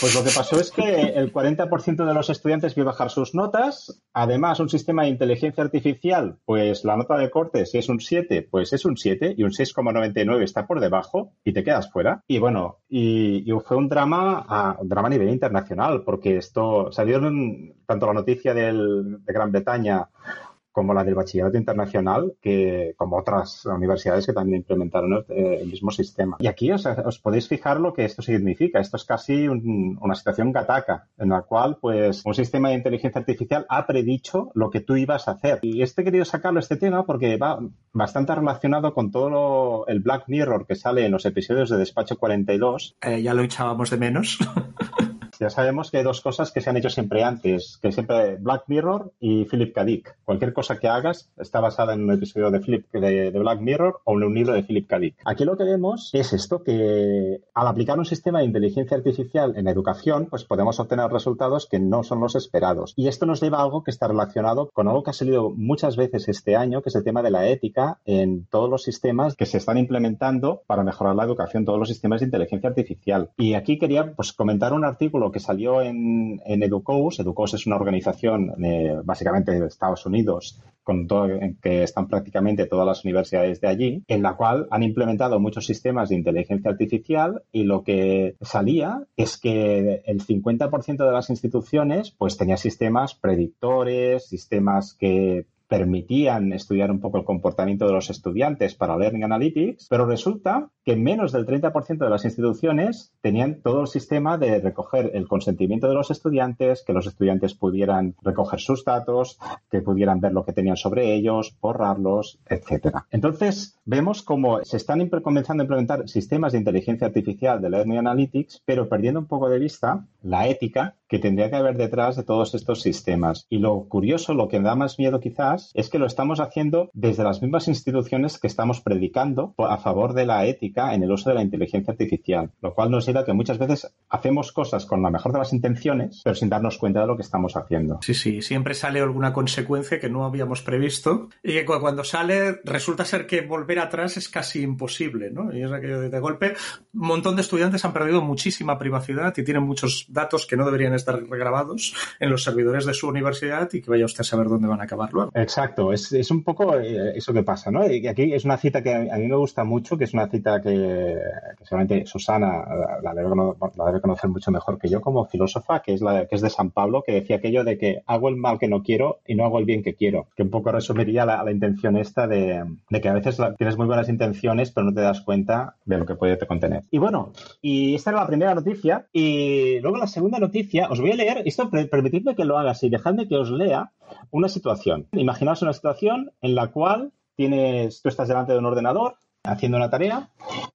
Pues lo que pasó es que el 40% de los estudiantes vio bajar sus notas, además un sistema de inteligencia artificial, pues la nota de corte, si es un 7, pues es un 7 y un 6,99 está por debajo y te quedas fuera. Y bueno, y, fue un drama, a, un drama a nivel internacional, porque esto salió tanto la noticia de Gran Bretaña como la del bachillerato internacional, que como otras universidades que también implementaron eh, el, mismo sistema. Y aquí os, podéis fijar lo que esto significa. Esto es casi una situación gataca, en la cual pues un sistema de inteligencia artificial ha predicho lo que tú ibas a hacer. Y este he querido sacarlo este tema porque va bastante relacionado con todo el Black Mirror que sale en los episodios de Despacho 42. Eh, ya lo echábamos de menos. <laughs> Ya sabemos que hay dos cosas que se han hecho siempre antes, que siempre Black Mirror y Philip K. Dick. Cualquier cosa que hagas está basada en un episodio de, Philip, de, Black Mirror o en un libro de Philip K. Dick. Aquí lo que vemos es esto, que al aplicar un sistema de inteligencia artificial en educación, pues podemos obtener resultados que no son los esperados. Y esto nos lleva a algo que está relacionado con algo que ha salido muchas veces este año, que es el tema de la ética en todos los sistemas que se están implementando para mejorar la educación, todos los sistemas de inteligencia artificial. Y aquí quería pues, comentar un artículo que salió en, en. Educous es una organización eh, básicamente de Estados Unidos con todo, en que están prácticamente todas las universidades de allí, en la cual han implementado muchos sistemas de inteligencia artificial y lo que salía es que el 50% de las instituciones pues tenía sistemas predictores, sistemas que permitían estudiar un poco el comportamiento de los estudiantes para Learning Analytics, pero resulta que menos del 30% de las instituciones tenían todo el sistema de recoger el consentimiento de los estudiantes, que los estudiantes pudieran recoger sus datos, que pudieran ver lo que tenían sobre ellos, borrarlos, etcétera. Entonces, vemos cómo se están comenzando a implementar sistemas de inteligencia artificial de Learning Analytics, pero perdiendo un poco de vista la ética que tendría que haber detrás de todos estos sistemas. Y lo curioso, lo que da más miedo quizás, es que lo estamos haciendo desde las mismas instituciones que estamos predicando a favor de la ética en el uso de la inteligencia artificial, lo cual nos lleva a que muchas veces hacemos cosas con la mejor de las intenciones, pero sin darnos cuenta de lo que estamos haciendo. Sí, sí, siempre sale alguna consecuencia que no habíamos previsto y que cuando sale resulta ser que volver atrás es casi imposible, ¿no? Y es aquello de, de golpe, un montón de estudiantes han perdido muchísima privacidad y tienen muchos datos que no deberían estar regrabados en los servidores de su universidad y que vaya usted a saber dónde van a acabar luego. Exacto, es, es un poco eh, eso que pasa, ¿no? Y aquí es una cita que a mí me gusta mucho, que es una cita que, seguramente Susana la debe, la debe, conocer mucho mejor que yo como filósofa, que es, la, que es de San Pablo, que decía aquello de que hago el mal que no quiero y no hago el bien que quiero, que un poco resumiría la, la intención esta de, de, que a veces tienes muy buenas intenciones, pero no te das cuenta de lo que puede contener. Y bueno, y esta era la primera noticia, y luego la segunda noticia os voy a leer, esto permitidme que lo haga así, dejadme que os lea una situación. Imaginaos una situación en la cual tienes, tú estás delante de un ordenador haciendo una tarea,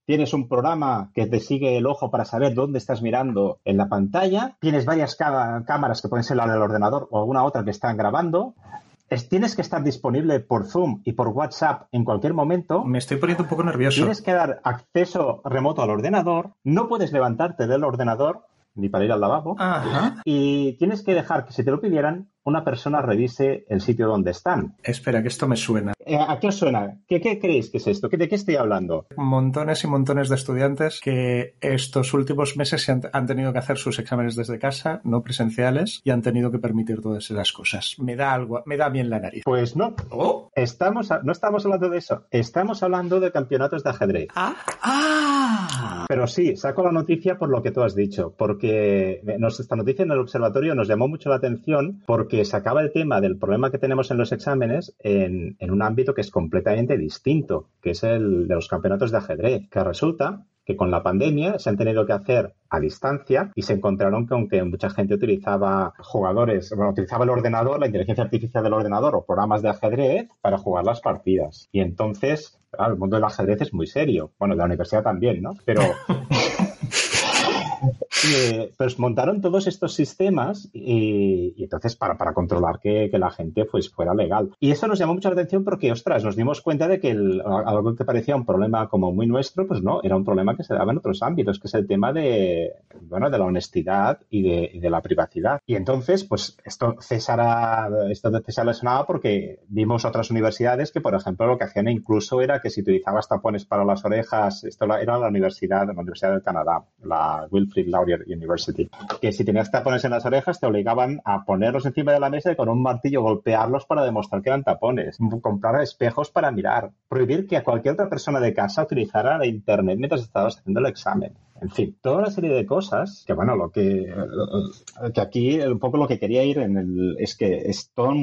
tienes un programa que te sigue el ojo para saber dónde estás mirando en la pantalla, tienes varias cámaras que pueden ser la del ordenador o alguna otra que están grabando, tienes que estar disponible por Zoom y por WhatsApp en cualquier momento. Me estoy poniendo un poco nervioso. Tienes que dar acceso remoto al ordenador, no puedes levantarte del ordenador ni para ir al lavabo. Y tienes que dejar que si te lo pidieran, una persona revise el sitio donde están. Espera, que esto me suena. Eh, ¿A qué os suena? ¿Qué, qué creéis que es esto? ¿De qué estoy hablando? Montones y montones de estudiantes que estos últimos meses han, han, tenido que hacer sus exámenes desde casa, no presenciales, y han tenido que permitir todas esas cosas. Me da algo, me da bien la nariz. Pues no. ¿Oh? Estamos, no estamos hablando de eso. Estamos hablando de campeonatos de ajedrez. Ah. ah. Pero sí, saco la noticia por lo que tú has dicho, porque nos, esta noticia en el observatorio nos llamó mucho la atención porque que sacaba el tema del problema que tenemos en los exámenes en, en, un ámbito que es completamente distinto, que es el de los campeonatos de ajedrez, que resulta que con la pandemia se han tenido que hacer a distancia y se encontraron que aunque mucha gente utilizaba jugadores, bueno, utilizaba el ordenador, la inteligencia artificial del ordenador o programas de ajedrez para jugar las partidas. Y entonces, claro, el mundo del ajedrez es muy serio. Bueno, de la universidad también, ¿no? Pero <laughs> <laughs> eh, pues montaron todos estos sistemas y, y entonces para, para controlar que, que, la gente pues fuera legal. Y eso nos llamó mucho la atención porque, ostras, nos dimos cuenta de que el, algo que parecía un problema como muy nuestro, pues no, era un problema que se daba en otros ámbitos, que es el tema de, bueno, de la honestidad y de, y de la privacidad. Y entonces, pues esto César, esto César le sonaba porque vimos otras universidades que, por ejemplo, lo que hacían incluso era que si utilizabas tapones para las orejas, esto era la universidad, la Universidad del Canadá, la Wilfrid Laurier University, que si tenías tapones en las orejas te obligaban a ponerlos encima de la mesa y con un martillo golpearlos para demostrar que eran tapones, comprar espejos para mirar, prohibir que a cualquier otra persona de casa utilizara la internet mientras estabas haciendo el examen. En fin, toda una serie de cosas que, bueno, lo que, que aquí un poco lo que quería ir en el, es que es todo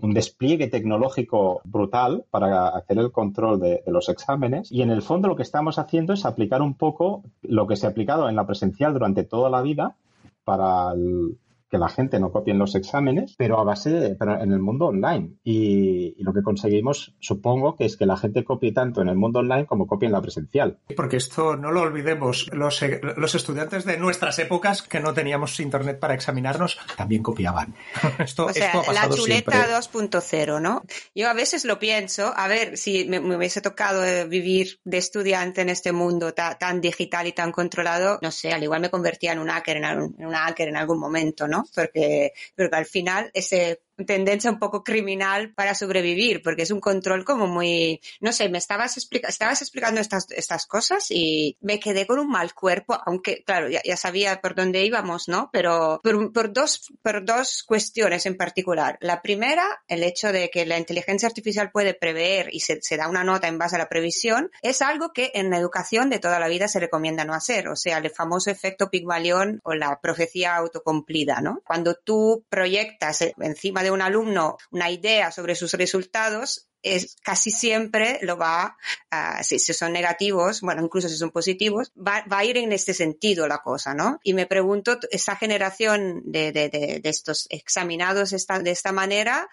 un despliegue tecnológico brutal para hacer el control de, de, los exámenes y en el fondo lo que estamos haciendo es aplicar un poco lo que se ha aplicado en la presencial durante toda la vida para el, que la gente no copie en los exámenes, pero a base de, pero en el mundo online. Y, y, lo que conseguimos, supongo, que es que la gente copie tanto en el mundo online como copie en la presencial. Porque esto no lo olvidemos, los, los estudiantes de nuestras épocas que no teníamos internet para examinarnos también copiaban. <laughs> Esto, o sea, esto ha pasado la chuleta 2.0, ¿no? Yo a veces lo pienso, a ver, si me, me hubiese tocado vivir de estudiante en este mundo ta, tan digital y tan controlado, no sé, al igual me convertía en un hacker en, algún, en un hacker en algún momento, ¿no? Porque, porque al final ese tendencia un poco criminal para sobrevivir, porque es un control como muy, no sé, me estabas, explica estabas explicando estas, estas cosas y me quedé con un mal cuerpo, aunque, claro, ya, ya sabía por dónde íbamos, ¿no? Pero por, por, dos, por dos cuestiones en particular. La primera, el hecho de que la inteligencia artificial puede prever y se, se da una nota en base a la previsión, es algo que en la educación de toda la vida se recomienda no hacer, o sea, el famoso efecto Pigmalión o la profecía autocumplida, ¿no? Cuando tú proyectas encima de un alumno una idea sobre sus resultados, es casi siempre lo va, uh, si, si, son negativos, bueno, incluso si son positivos, va, va, a ir en este sentido la cosa, ¿no? Y me pregunto, esa generación de, de, de, de estos examinados esta, de esta manera,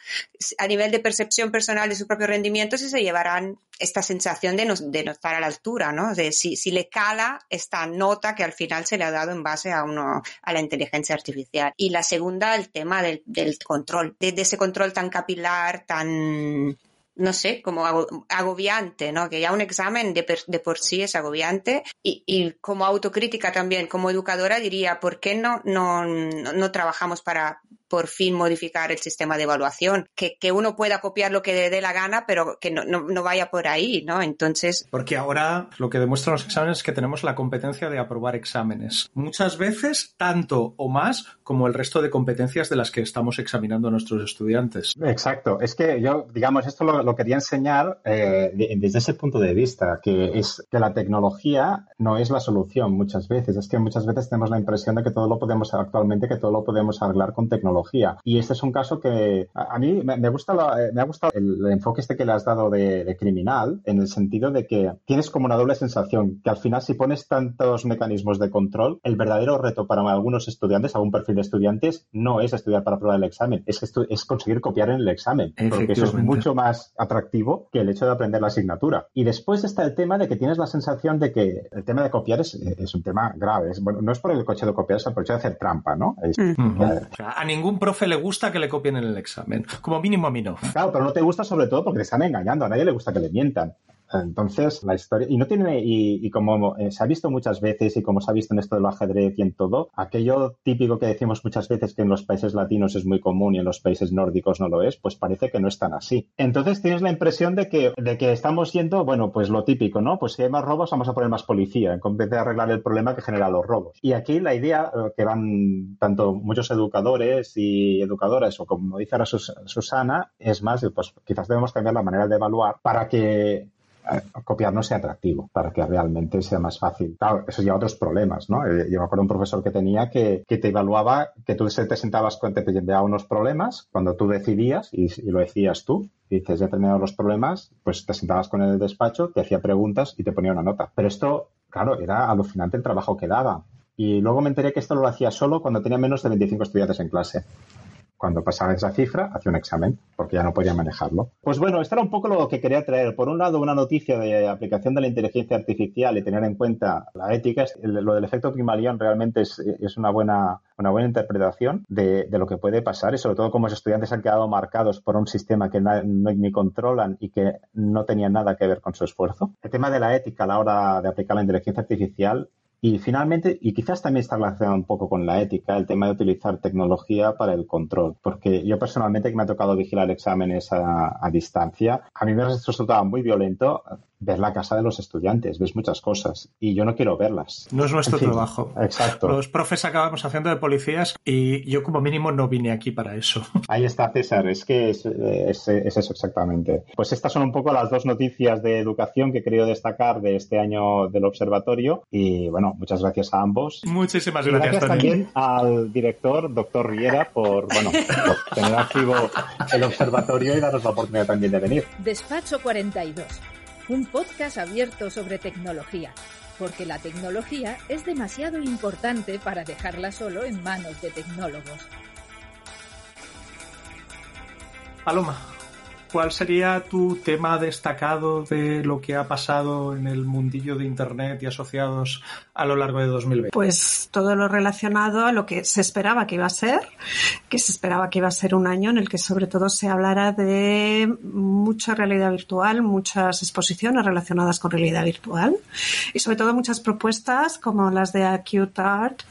a nivel de percepción personal de su propio rendimiento, si se llevarán esta sensación de no, de no estar a la altura, ¿no? De si, si le cala esta nota que al final se le ha dado en base a uno, a la inteligencia artificial. Y la segunda, el tema del, del control, de, de ese control tan capilar, tan, no sé, como agobiante, ¿no? Que ya un examen de, por sí es agobiante y, y, como autocrítica también, como educadora diría, ¿por qué no, no, no trabajamos para por fin modificar el sistema de evaluación? Que, que uno pueda copiar lo que le dé la gana, pero que no, no, no, vaya por ahí, ¿no? Entonces... Porque ahora lo que demuestran los exámenes es que tenemos la competencia de aprobar exámenes. Muchas veces tanto o más como el resto de competencias de las que estamos examinando a nuestros estudiantes. Exacto. Es que yo, digamos, esto lo, lo quería enseñar eh, desde ese punto de vista, que es que la tecnología no es la solución muchas veces. Es que muchas veces tenemos la impresión de que todo lo podemos actualmente, que todo lo podemos arreglar con tecnología. Y este es un caso que a, a mí me, me, gusta la, me ha gustado el, el, enfoque este que le has dado de, de, criminal, en el sentido de que tienes como una doble sensación, que al final si pones tantos mecanismos de control, el verdadero reto para algunos estudiantes, algún perfil de estudiantes, no es estudiar para probar el examen, es, es conseguir copiar en el examen, porque eso es mucho más atractivo que el hecho de aprender la asignatura. Y después está el tema de que tienes la sensación de que el tema de copiar es, es un tema grave. Es, bueno, no es por el coche de copiar, es por el hecho de hacer trampa, ¿no? Es, uh -huh. o sea, a ningún profe le gusta que le copien en el examen. Como mínimo a mí no. Claro, pero no te gusta sobre todo porque te están engañando. A nadie le gusta que le mientan. Entonces, la historia, y no tiene, y, como eh, se ha visto muchas veces, y como se ha visto en esto del ajedrez y en todo, aquello típico que decimos muchas veces que en los países latinos es muy común y en los países nórdicos no lo es, pues parece que no es tan así. Entonces tienes la impresión de que, de que estamos yendo, bueno, pues lo típico, ¿no? Pues si hay más robos, vamos a poner más policía, en vez de arreglar el problema que genera los robos. Y aquí la idea eh, que van tanto muchos educadores y educadoras, o como dice ahora Sus Susana, es más, pues quizás debemos cambiar la manera de evaluar para que copiar no sea atractivo, para que realmente sea más fácil. Claro, eso lleva otros problemas, ¿no? Eh, yo me acuerdo un profesor que tenía que, que te evaluaba, que tú te sentabas, te enviaba unos problemas, cuando tú decidías, y, lo decías tú, y dices, ya he terminado los problemas, pues te sentabas con el despacho, te hacía preguntas y te ponía una nota. Pero esto, claro, era alucinante el trabajo que daba. Y luego me enteré que esto lo hacía solo cuando tenía menos de 25 estudiantes en clase cuando pasaba esa cifra, hacía un examen, porque ya no podía manejarlo. Pues bueno, esto era un poco lo que quería traer. Por un lado, una noticia de aplicación de la inteligencia artificial y tener en cuenta la ética. Lo del efecto Pygmalion realmente es, es una, buena, una buena interpretación de, de, lo que puede pasar y sobre todo como los estudiantes han quedado marcados por un sistema que no, ni controlan y que no tenía nada que ver con su esfuerzo. El tema de la ética a la hora de aplicar la inteligencia artificial y finalmente, y quizás también está relacionado un poco con la ética, el tema de utilizar tecnología para el control. Porque yo personalmente que me ha tocado vigilar exámenes a, distancia, a mí me ha resultado muy violento ver la casa de los estudiantes, ves muchas cosas y yo no quiero verlas. No es nuestro en fin, trabajo. Exacto. Los profes acabamos haciendo de policías y yo como mínimo no vine aquí para eso. <laughs> Ahí está César, es que es, es, es eso exactamente. Pues estas son un poco las dos noticias de educación que he querido destacar de este año del observatorio y bueno, muchas gracias a ambos. Muchísimas Y gracias, gracias también al director, doctor Riera, por, bueno, por tener activo el observatorio y darnos la oportunidad también de venir. Despacho 42, un podcast abierto sobre tecnología, porque la tecnología es demasiado importante para dejarla solo en manos de tecnólogos. Paloma, ¿cuál sería tu tema destacado de lo que ha pasado en el mundillo de Internet y asociados a lo largo de 2020? Pues todo lo relacionado a lo que se esperaba que iba a ser, que se esperaba que iba a ser un año en el que sobre todo se hablara de mucha realidad virtual, muchas exposiciones relacionadas con realidad virtual y sobre todo muchas propuestas como las de Acute Art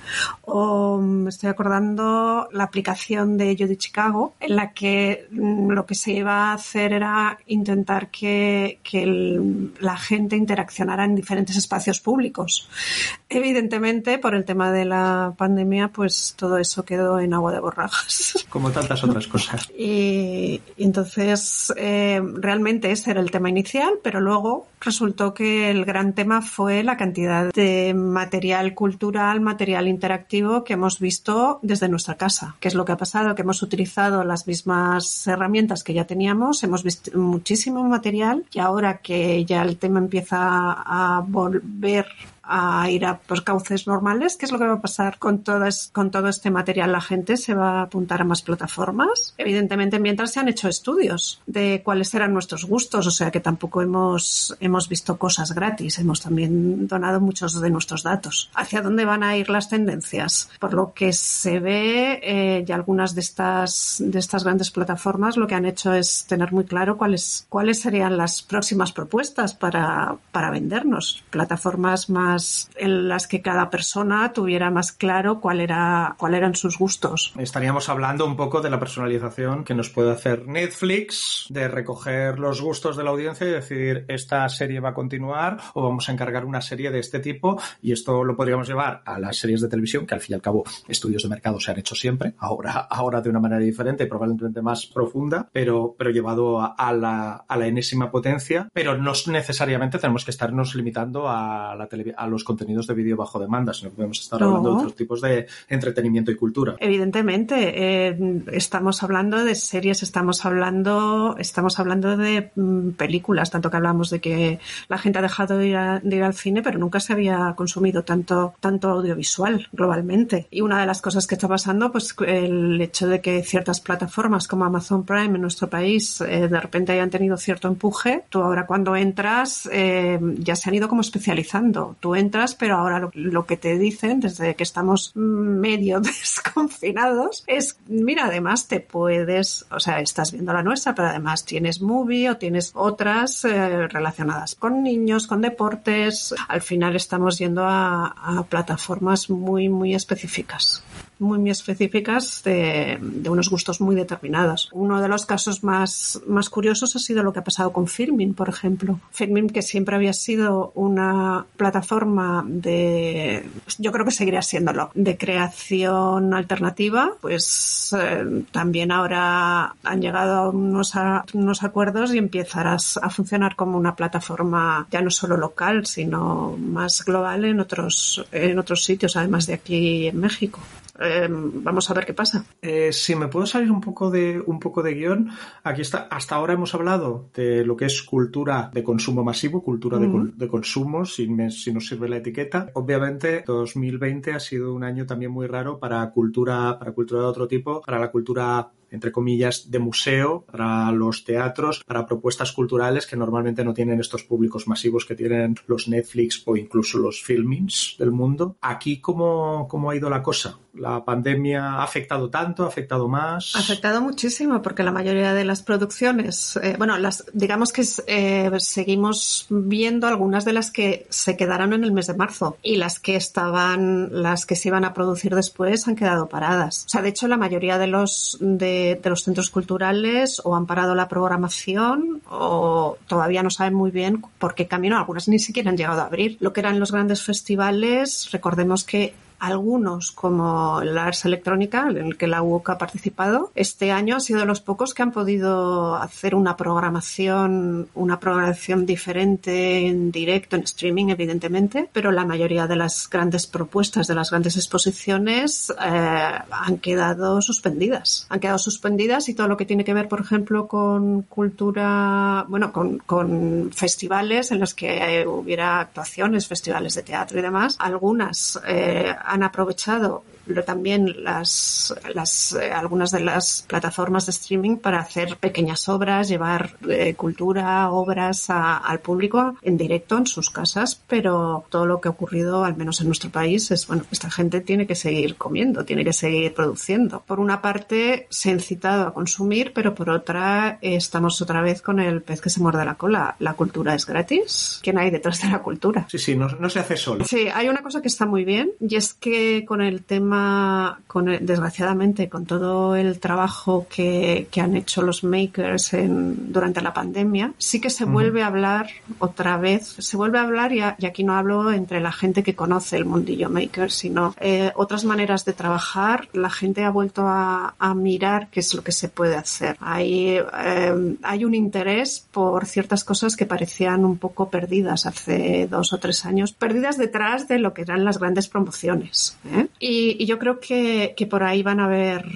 o me estoy acordando la aplicación de de Chicago en la que mm, lo que se iba a hacer era intentar que, que el- la gente interaccionara en diferentes espacios públicos. Evidentemente, por el tema de la pandemia, pues todo eso quedó en agua de borrajas. <laughs> Como tantas otras cosas. <laughs> Y, y entonces, eh, realmente ese era el tema inicial, pero luego resultó que el gran tema fue la cantidad de material cultural, material interactivo que hemos visto desde nuestra casa. ¿Qué es lo que ha pasado? Que hemos utilizado las mismas herramientas que ya teníamos, hemos visto muchísimo material y ahora que ya el tema empieza a volver a ir a pues, cauces normales. ¿Qué es lo que va a pasar con todo, es- con todo este material? La gente se va a apuntar a más plataformas. Evidentemente, mientras se han hecho estudios de cuáles eran nuestros gustos, o sea que tampoco hemos, hemos visto cosas gratis, hemos también donado muchos de nuestros datos. ¿Hacia dónde van a ir las tendencias? Por lo que se ve, eh, ya algunas de estas, de estas grandes plataformas lo que han hecho es tener muy claro cuáles, cuáles serían las próximas propuestas para, para vendernos. Plataformas más en las que cada persona tuviera más claro cuál era, cuál eran sus gustos. Estaríamos hablando un poco de la personalización que nos puede hacer Netflix, de recoger los gustos de la audiencia y decir esta serie va a continuar o vamos a encargar una serie de este tipo y esto lo podríamos llevar a las series de televisión que al fin y al cabo estudios de mercado se han hecho siempre, ahora, ahora de una manera diferente, probablemente más profunda, pero, pero llevado a, a la, a la enésima potencia, pero no necesariamente tenemos que estarnos limitando a, la televi- a los contenidos de vídeo bajo demanda, sino que podemos estar No. hablando de otros tipos de entretenimiento y cultura. Evidentemente, eh, estamos hablando de series, estamos hablando, estamos hablando de mm, películas, tanto que hablamos de que la gente ha dejado de ir, a- de ir al cine, pero nunca se había consumido tanto, tanto audiovisual globalmente. Y una de las cosas que está pasando, pues el hecho de que ciertas plataformas como Amazon Prime en nuestro país eh, de repente hayan tenido cierto empuje, tú ahora cuando entras eh, ya se han ido como especializando. Tú entras, pero ahora lo, lo que te dicen desde que estamos medio <laughs> desconfinados es, mira, además te puedes, o sea, estás viendo la nuestra, pero además tienes movie o tienes otras eh, relacionadas con niños, con deportes. Al final estamos yendo a, a plataformas muy, muy específicas muy, muy específicas de, unos gustos muy determinados. Uno de los casos más, más curiosos ha sido lo que ha pasado con Filmin, por ejemplo. Filmin, que siempre había sido una plataforma de, yo creo que seguirá siéndolo, de creación alternativa, pues eh, también ahora han llegado a unos, unos acuerdos y empezarás a funcionar como una plataforma ya no solo local, sino más global en otros, en otros sitios, además de aquí en México. Eh, vamos a ver qué pasa. Eh, si me puedo salir un poco de un poco de guion, aquí está. Hasta ahora hemos hablado de lo que es cultura de consumo masivo, cultura de, de consumo, si, me- si nos sirve la etiqueta. Obviamente, 2020 ha sido un año también muy raro para cultura, para cultura de otro tipo, para la cultura entre comillas, de museo, para los teatros, para propuestas culturales que normalmente no tienen estos públicos masivos que tienen los Netflix o incluso los filmings del mundo. Aquí, ¿cómo, cómo ha ido la cosa? ¿La pandemia ha afectado tanto? ¿Ha afectado más? Ha afectado muchísimo porque la mayoría de las producciones, eh, bueno, las, digamos que eh, seguimos viendo algunas de las que se quedaron en el mes de marzo y las que estaban, las que se iban a producir después han quedado paradas. O sea, de hecho, la mayoría de los de, de los centros culturales o han parado la programación o todavía no saben muy bien por qué camino. Algunas ni siquiera han llegado a abrir. Lo que eran los grandes festivales, recordemos que algunos como el Ars Electrónica, en el que la UOC ha participado, este año ha sido de los pocos que han podido hacer una programación, una programación diferente en directo, en streaming, evidentemente, pero la mayoría de las grandes propuestas, de las grandes exposiciones, eh, han quedado suspendidas. Han quedado suspendidas y todo lo que tiene que ver, por ejemplo, con cultura, bueno, con, con festivales en los que hubiera actuaciones, festivales de teatro y demás, algunas eh, han aprovechado también las, las eh, algunas de las plataformas de streaming para hacer pequeñas obras, llevar eh, cultura, obras al público en directo en sus casas, pero todo lo que ha ocurrido, al menos en nuestro país, es bueno, esta gente tiene que seguir comiendo, tiene que seguir produciendo. Por una parte, se ha incitado a consumir, pero por otra, estamos otra vez con el pez que se muerde la cola. La cultura es gratis. ¿Quién hay detrás de la cultura? Sí, sí, no, no se hace solo. Sí, hay una cosa que está muy bien y es que con el tema con desgraciadamente, con todo el trabajo que, han hecho los makers en, durante la pandemia, sí que se vuelve a hablar otra vez, se vuelve a hablar, y, aquí no hablo entre la gente que conoce el mundillo maker, sino eh, otras maneras de trabajar. La gente ha vuelto a, mirar qué es lo que se puede hacer. Hay, eh, hay un interés por ciertas cosas que parecían un poco perdidas hace dos o tres años, perdidas detrás de lo que eran las grandes promociones. ¿eh? y yo creo que, por ahí van a haber,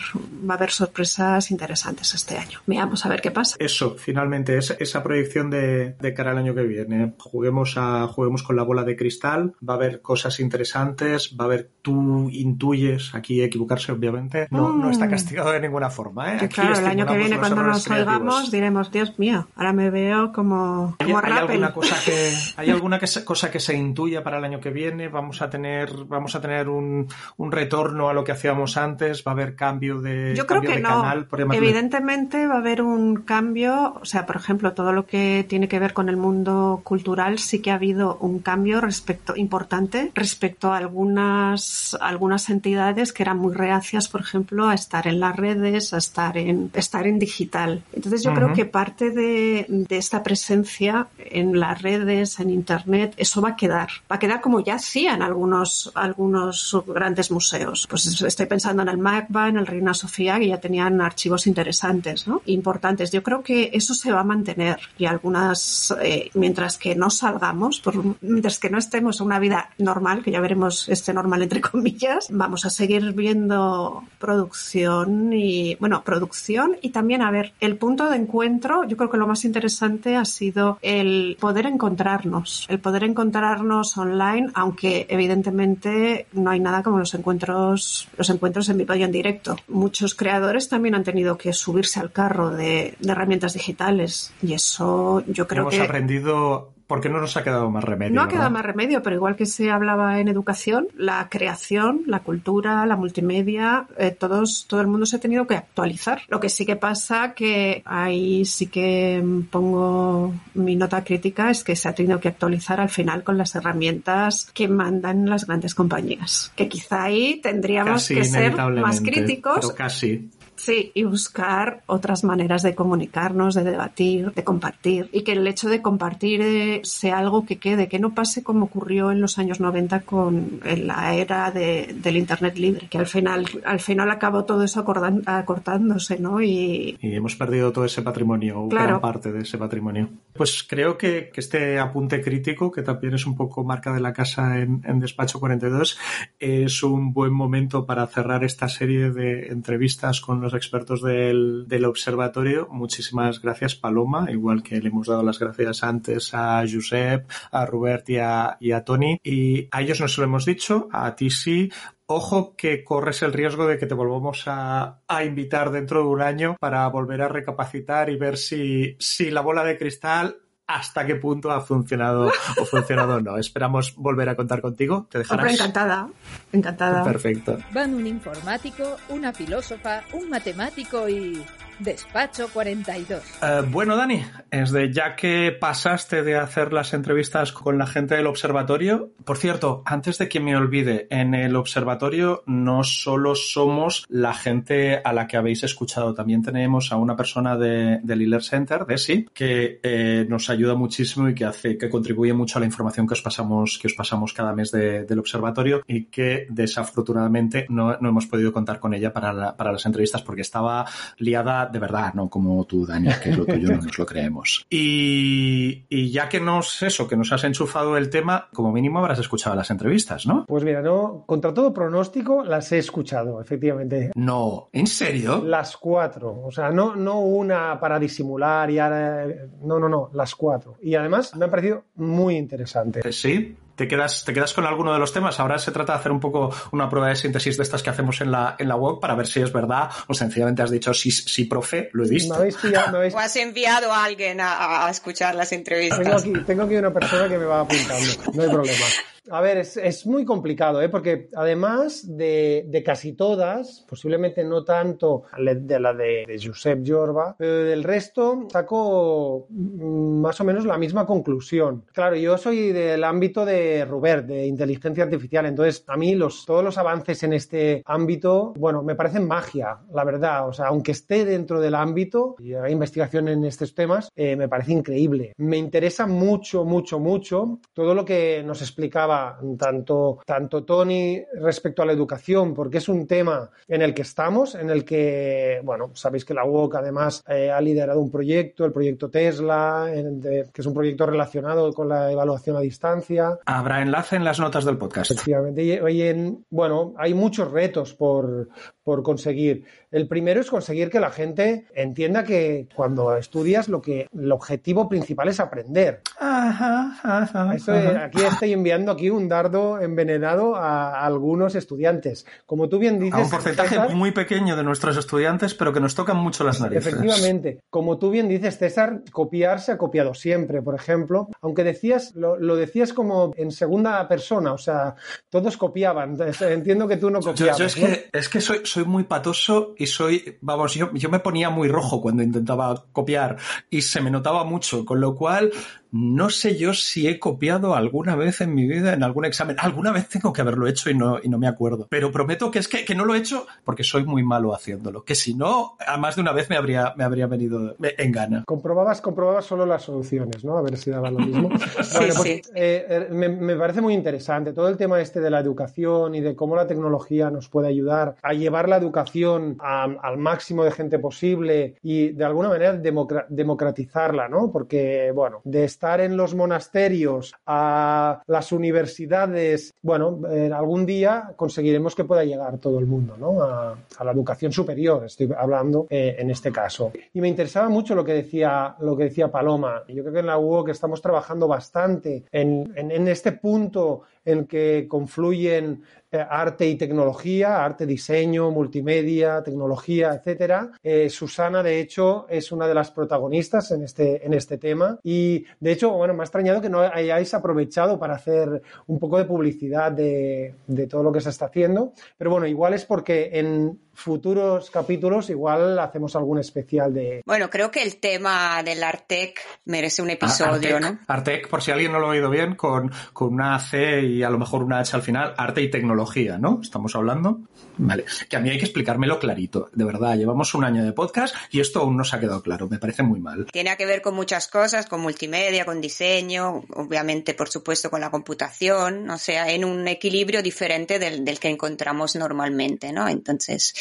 va a haber sorpresas interesantes este año. Veamos a ver qué pasa. Eso, finalmente, es, esa proyección de, cara al año que viene. Juguemos, a, juguemos con la bola de cristal, va a haber cosas interesantes, va a haber, tú intuyes, aquí equivocarse obviamente, no, no está mm. castigado de ninguna forma. ¿eh? claro, el año que viene cuando nos salgamos diremos, Dios mío, ahora me veo como, como ¿Hay, alguna cosa que <laughs> ¿Hay alguna cosa que se intuya para el año que viene? Vamos a tener, vamos a tener un, un retorno a lo que hacíamos antes? ¿Va a haber cambio de, Yo creo que no. Evidentemente va a haber un cambio, o sea, por ejemplo, todo lo que tiene que ver con el mundo cultural sí que ha habido un cambio respecto importante respecto a algunas algunas entidades que eran muy reacias, por ejemplo, a estar en las redes, a estar en estar en digital. Entonces yo creo que parte de, de esta presencia en las redes, en internet, eso va a quedar, va a quedar como ya hacían algunos algunos grandes museos pues estoy pensando en el MACBA, en el Reina Sofía, que ya tenían archivos interesantes, ¿no? Importantes. Yo creo que eso se va a mantener y algunas, eh, mientras que no salgamos, mientras que no estemos en una vida normal, que ya veremos este normal entre <laughs> comillas, vamos a seguir viendo producción y, bueno, producción y también, a ver, el punto de encuentro, yo creo que lo más interesante ha sido el poder encontrarnos, el poder encontrarnos online, aunque evidentemente no hay nada como los encuentros los, encuentros en vivo y en directo. Muchos creadores también han tenido que subirse al carro de, herramientas digitales y eso yo creo que... Hemos aprendido porque no nos ha quedado más remedio. No ha quedado más remedio, pero igual que se hablaba en educación, la creación, la cultura, la multimedia, eh, todos, todo el mundo se ha tenido que actualizar. Lo que sí que pasa que ahí sí que pongo mi nota crítica es que se ha tenido que actualizar al final con las herramientas que mandan las grandes compañías. Que quizá ahí tendríamos que ser más críticos. Pero casi. Sí, y buscar otras maneras de comunicarnos, de debatir, de compartir. Y que el hecho de compartir eh, sea algo que quede, que no pase como ocurrió en los años 90 con la era del Internet libre, que al final, al final acabó todo eso acortándose, ¿no? Y, hemos perdido todo ese patrimonio, gran parte de ese patrimonio. Pues creo que, este apunte crítico, que también es un poco marca de la casa en, en Despacho 42, es un buen momento para cerrar esta serie de entrevistas con los expertos del, observatorio. Muchísimas gracias, Paloma, igual que le hemos dado las gracias antes a Josep, a Robert y a, Tony. Y a ellos no se lo hemos dicho, a ti sí ojo que corres el riesgo de que te volvamos a, invitar dentro de un año para volver a recapacitar y ver si la bola de cristal hasta qué punto ha funcionado o funcionado o no. Esperamos volver a contar contigo. Te dejarás. encantada, encantada. Perfecto. Van un informático, una filósofa, un matemático y Despacho 42. Eh, bueno, Dani, desde ya que pasaste de hacer las entrevistas con la gente del observatorio, por cierto, antes de que me olvide, en el observatorio no solo somos la gente a la que habéis escuchado, también tenemos a una persona de, del Hiller Center, Desi, que eh, nos ayuda muchísimo y que hace, que contribuye mucho a la información que os pasamos, que os pasamos cada mes de- del observatorio y que desafortunadamente no, no hemos podido contar con ella para, para las entrevistas porque estaba liada de verdad, no como tú, Dani, que lo tuyo no nos lo creemos. <laughs> Y, y ya que nos, eso, que nos has enchufado el tema, como mínimo habrás escuchado las entrevistas, ¿no? Pues mira, no, contra todo pronóstico las he escuchado, efectivamente. No, ¿en serio? Las cuatro, o sea, no, no una para disimular y ahora, no, no, no, las cuatro. Y además me han parecido muy interesantes. Eh, Sí. ¿Te quedas, ¿Te quedas con alguno de los temas? Ahora se trata de hacer un poco una prueba de síntesis de estas que hacemos en la, en la web para ver si es verdad o sencillamente has dicho sí, sí, profe, lo he visto. habéis pillado, me habéis <laughs> O has enviado a alguien a, a escuchar las Tengo entrevistas. aquí, tengo aquí una persona que me va apuntando, no hay problema. A ver, es, es muy complicado, ¿eh? porque además de, de casi todas, posiblemente no tanto de la de, de Josep Jorba, pero del resto saco mm, más o menos la misma conclusión. Claro, yo soy del ámbito de Robert, de inteligencia artificial, entonces a mí los, todos los avances en este ámbito, bueno, me parecen magia, la verdad. O sea, aunque esté dentro del ámbito y hay investigación en estos temas, eh, me parece increíble. Me interesa mucho, mucho, mucho todo lo que nos explicaba tanto, tanto Tony respecto a la educación, porque es un tema en el que estamos, en el que, bueno, sabéis que la UOC además eh, ha liderado un proyecto, el proyecto Tesla, de- que es un proyecto relacionado con la evaluación a distancia. Habrá enlace en las notas del podcast. Efectivamente. Y, en- bueno, hay muchos retos por, por conseguir. El primero es conseguir que la gente entienda que cuando estudias lo que el objetivo principal es aprender. Ajá, ajá, Eso, eh, ajá. aquí estoy enviando aquí un dardo envenenado a, algunos estudiantes. Como tú bien dices, A un porcentaje César, muy pequeño de nuestros estudiantes, pero que nos tocan mucho las narices. Efectivamente, como tú bien dices, César, copiar se ha copiado siempre, por ejemplo, aunque decías, lo, lo decías como en segunda persona, o sea, todos copiaban. Entiendo que tú no Yo, copiabas. yo es ¿no? que, es que soy, soy muy patoso y soy, vamos, yo, yo me ponía muy rojo cuando intentaba copiar y se me notaba mucho, con lo cual no sé yo si he copiado alguna vez en mi vida en algún examen. Alguna vez tengo que haberlo hecho y no, y no me acuerdo. Pero prometo que es que, que no lo he hecho porque soy muy malo haciéndolo. Que si no, a más de una vez me habría, me habría venido en gana. Comprobabas, comprobabas solo las soluciones, ¿no? A ver si daba lo mismo. <laughs> Bueno, pues, sí. eh, eh, me, me parece muy interesante todo el tema este de la educación y de cómo la tecnología nos puede ayudar a llevar la educación a- al máximo de gente posible y de alguna manera democra- democratizarla, ¿no? Porque, bueno, de estar en los monasterios a las universidades, bueno, eh, algún día conseguiremos que pueda llegar todo el mundo, ¿no? A, la educación superior, estoy hablando eh, en este caso. Y me interesaba mucho lo que decía, lo que decía Paloma. Yo creo que en la UOC estamos trabajando bastante en, en- este punto en que confluyen arte y tecnología, arte, diseño, multimedia, tecnología, etcétera. Eh, Susana, de hecho, es una de las protagonistas en este, en este tema. Y, de hecho, bueno, me ha extrañado que no hayáis aprovechado para hacer un poco de publicidad de, de todo lo que se está haciendo. Pero bueno, igual es porque en futuros capítulos igual hacemos algún especial de... Bueno, creo que el tema del Artec merece un episodio, Ah, Artec, ¿no? Artec, por si alguien no lo ha oído bien, con, con una C y a lo mejor una H al final, arte y tecnología, ¿no? Estamos hablando. Vale. Que a mí hay que explicármelo clarito. De verdad, llevamos un año de podcast y esto aún no se ha quedado claro. Me parece muy mal. Tiene que ver con muchas cosas, con multimedia, con diseño, obviamente, por supuesto, con la computación, o sea, en un equilibrio diferente del, del que encontramos normalmente, ¿no? Entonces,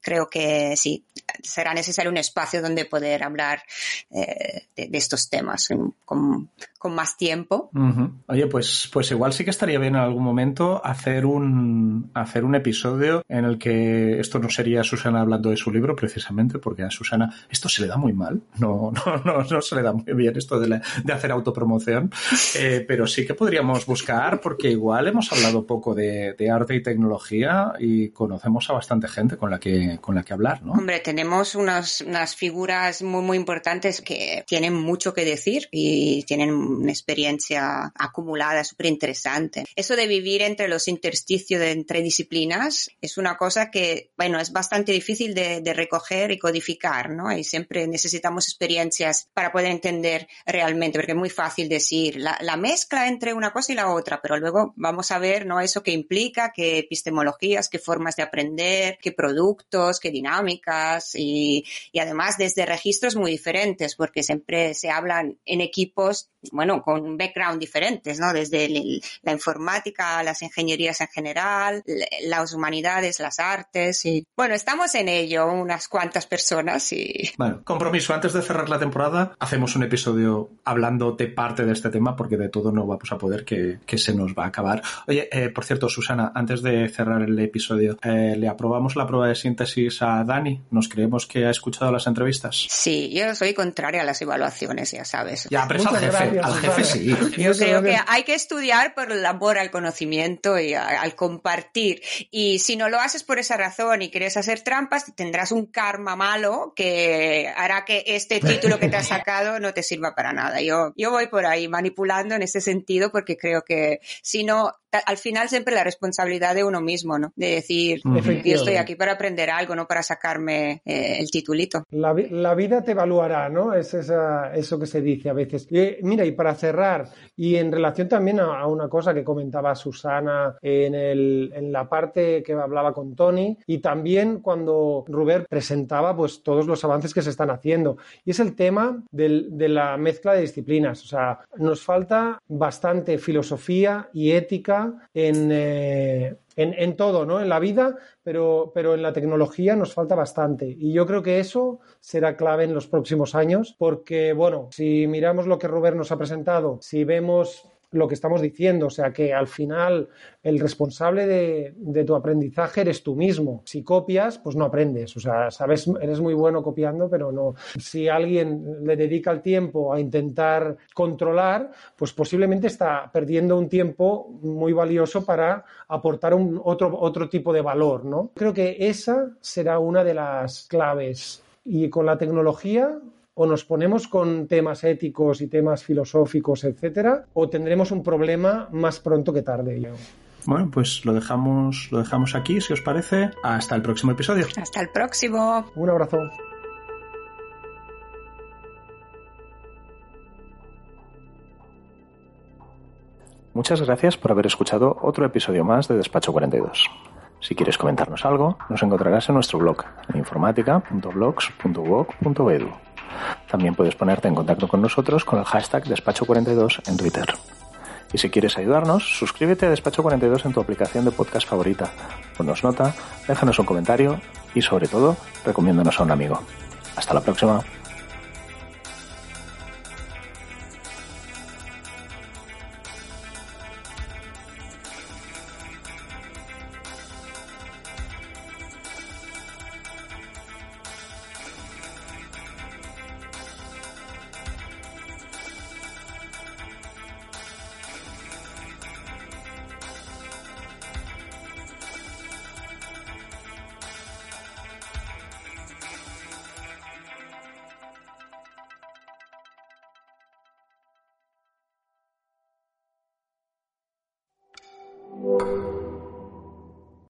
creo que sí, será necesario un espacio donde poder hablar eh, de, de estos temas con, con más tiempo. Oye, pues, pues igual sí que estaría bien en algún momento hacer un, hacer un episodio en el que esto no sería Susana hablando de su libro, precisamente, porque a Susana esto se le da muy mal. No, <laughs> no, no, no se le da muy bien esto de, la- de hacer autopromoción. <laughs> Eh, pero sí que podríamos buscar, porque igual hemos hablado poco de, de arte y tecnología y conocemos a bastante gente con la que, con la que hablar, ¿no? Hombre, tenemos tenemos unas, unas figuras muy, muy importantes que tienen mucho que decir y tienen una experiencia acumulada súper interesante. Eso de vivir entre los intersticios de entre disciplinas es una cosa que, bueno, es bastante difícil de, de recoger y codificar, ¿no? Y siempre necesitamos experiencias para poder entender realmente, porque es muy fácil decir la, la mezcla entre una cosa y la otra, pero luego vamos a ver, ¿no? Eso que implica, qué epistemologías, qué formas de aprender, qué productos, qué dinámicas y, y además desde registros muy diferentes, porque siempre se hablan en equipos, bueno, con background diferentes, ¿no? Desde el, la informática, las ingenierías en general, las humanidades, las artes y bueno, estamos en ello unas cuantas personas y bueno, compromiso antes de cerrar la temporada, hacemos un episodio hablando de parte de este tema porque de todo no vamos a poder que, que se nos va a acabar. Oye, eh, por cierto, Susana, antes de cerrar el episodio, eh, ¿le aprobamos la prueba de síntesis a Dani? ¿Nos creemos que ha escuchado las entrevistas? Sí, yo soy contraria a las evaluaciones, ya sabes. Ya, pero al jefe, gracias, al jefe sí. Yo creo que hay que estudiar por el amor al conocimiento y al compartir. Y si no lo haces por esa razón y quieres hacer trampas, tendrás un karma malo que hará que este título que te has sacado no te sirva para nada. Yo, yo voy por ahí manipulando en ese sentido porque creo que si no, al final siempre la responsabilidad de uno mismo, ¿no? De decir, yo estoy aquí para aprender algo, no para sacarme eh, el titulito. La, la, vida te evaluará, ¿no? Es esa, eso que se dice a veces. Y, mira, y para cerrar, y en relación también a, a una cosa que comentaba Susana en, el, en, la parte que hablaba con Tony, y también cuando Rubén presentaba pues todos los avances que se están haciendo, y es el tema del, de la mezcla de disciplinas. O sea, nos falta bastante filosofía y ética en, eh, en, en, todo, ¿no? En la vida, pero, pero en la tecnología nos falta bastante. Y yo creo que eso será clave en los próximos años, porque, bueno, si miramos lo que Robert nos ha presentado, si vemos lo que estamos diciendo, o sea que al final el responsable de, tu aprendizaje eres tú mismo. Si copias, pues no aprendes, o sea, sabes, eres muy bueno copiando, pero no. Si alguien le dedica el tiempo a intentar controlar, pues posiblemente está perdiendo un tiempo muy valioso para aportar un otro, otro tipo de valor, ¿no? Creo que esa será una de las claves. Y con la tecnología o nos ponemos con temas éticos y temas filosóficos, etcétera, o tendremos un problema más pronto que tarde. Yo. Bueno, pues lo dejamos, lo dejamos aquí, si os parece. Hasta el próximo episodio. Hasta el próximo. Un abrazo. Muchas gracias por haber escuchado otro episodio más de Despacho 42. Si quieres comentarnos algo, nos encontrarás en nuestro blog, en. También puedes ponerte en contacto con nosotros con el hashtag Despacho42 en Twitter. Y si quieres ayudarnos, suscríbete a Despacho42 en tu aplicación de podcast favorita. Ponnos nota, déjanos un comentario y sobre todo, recomiéndanos a un amigo. Hasta la próxima.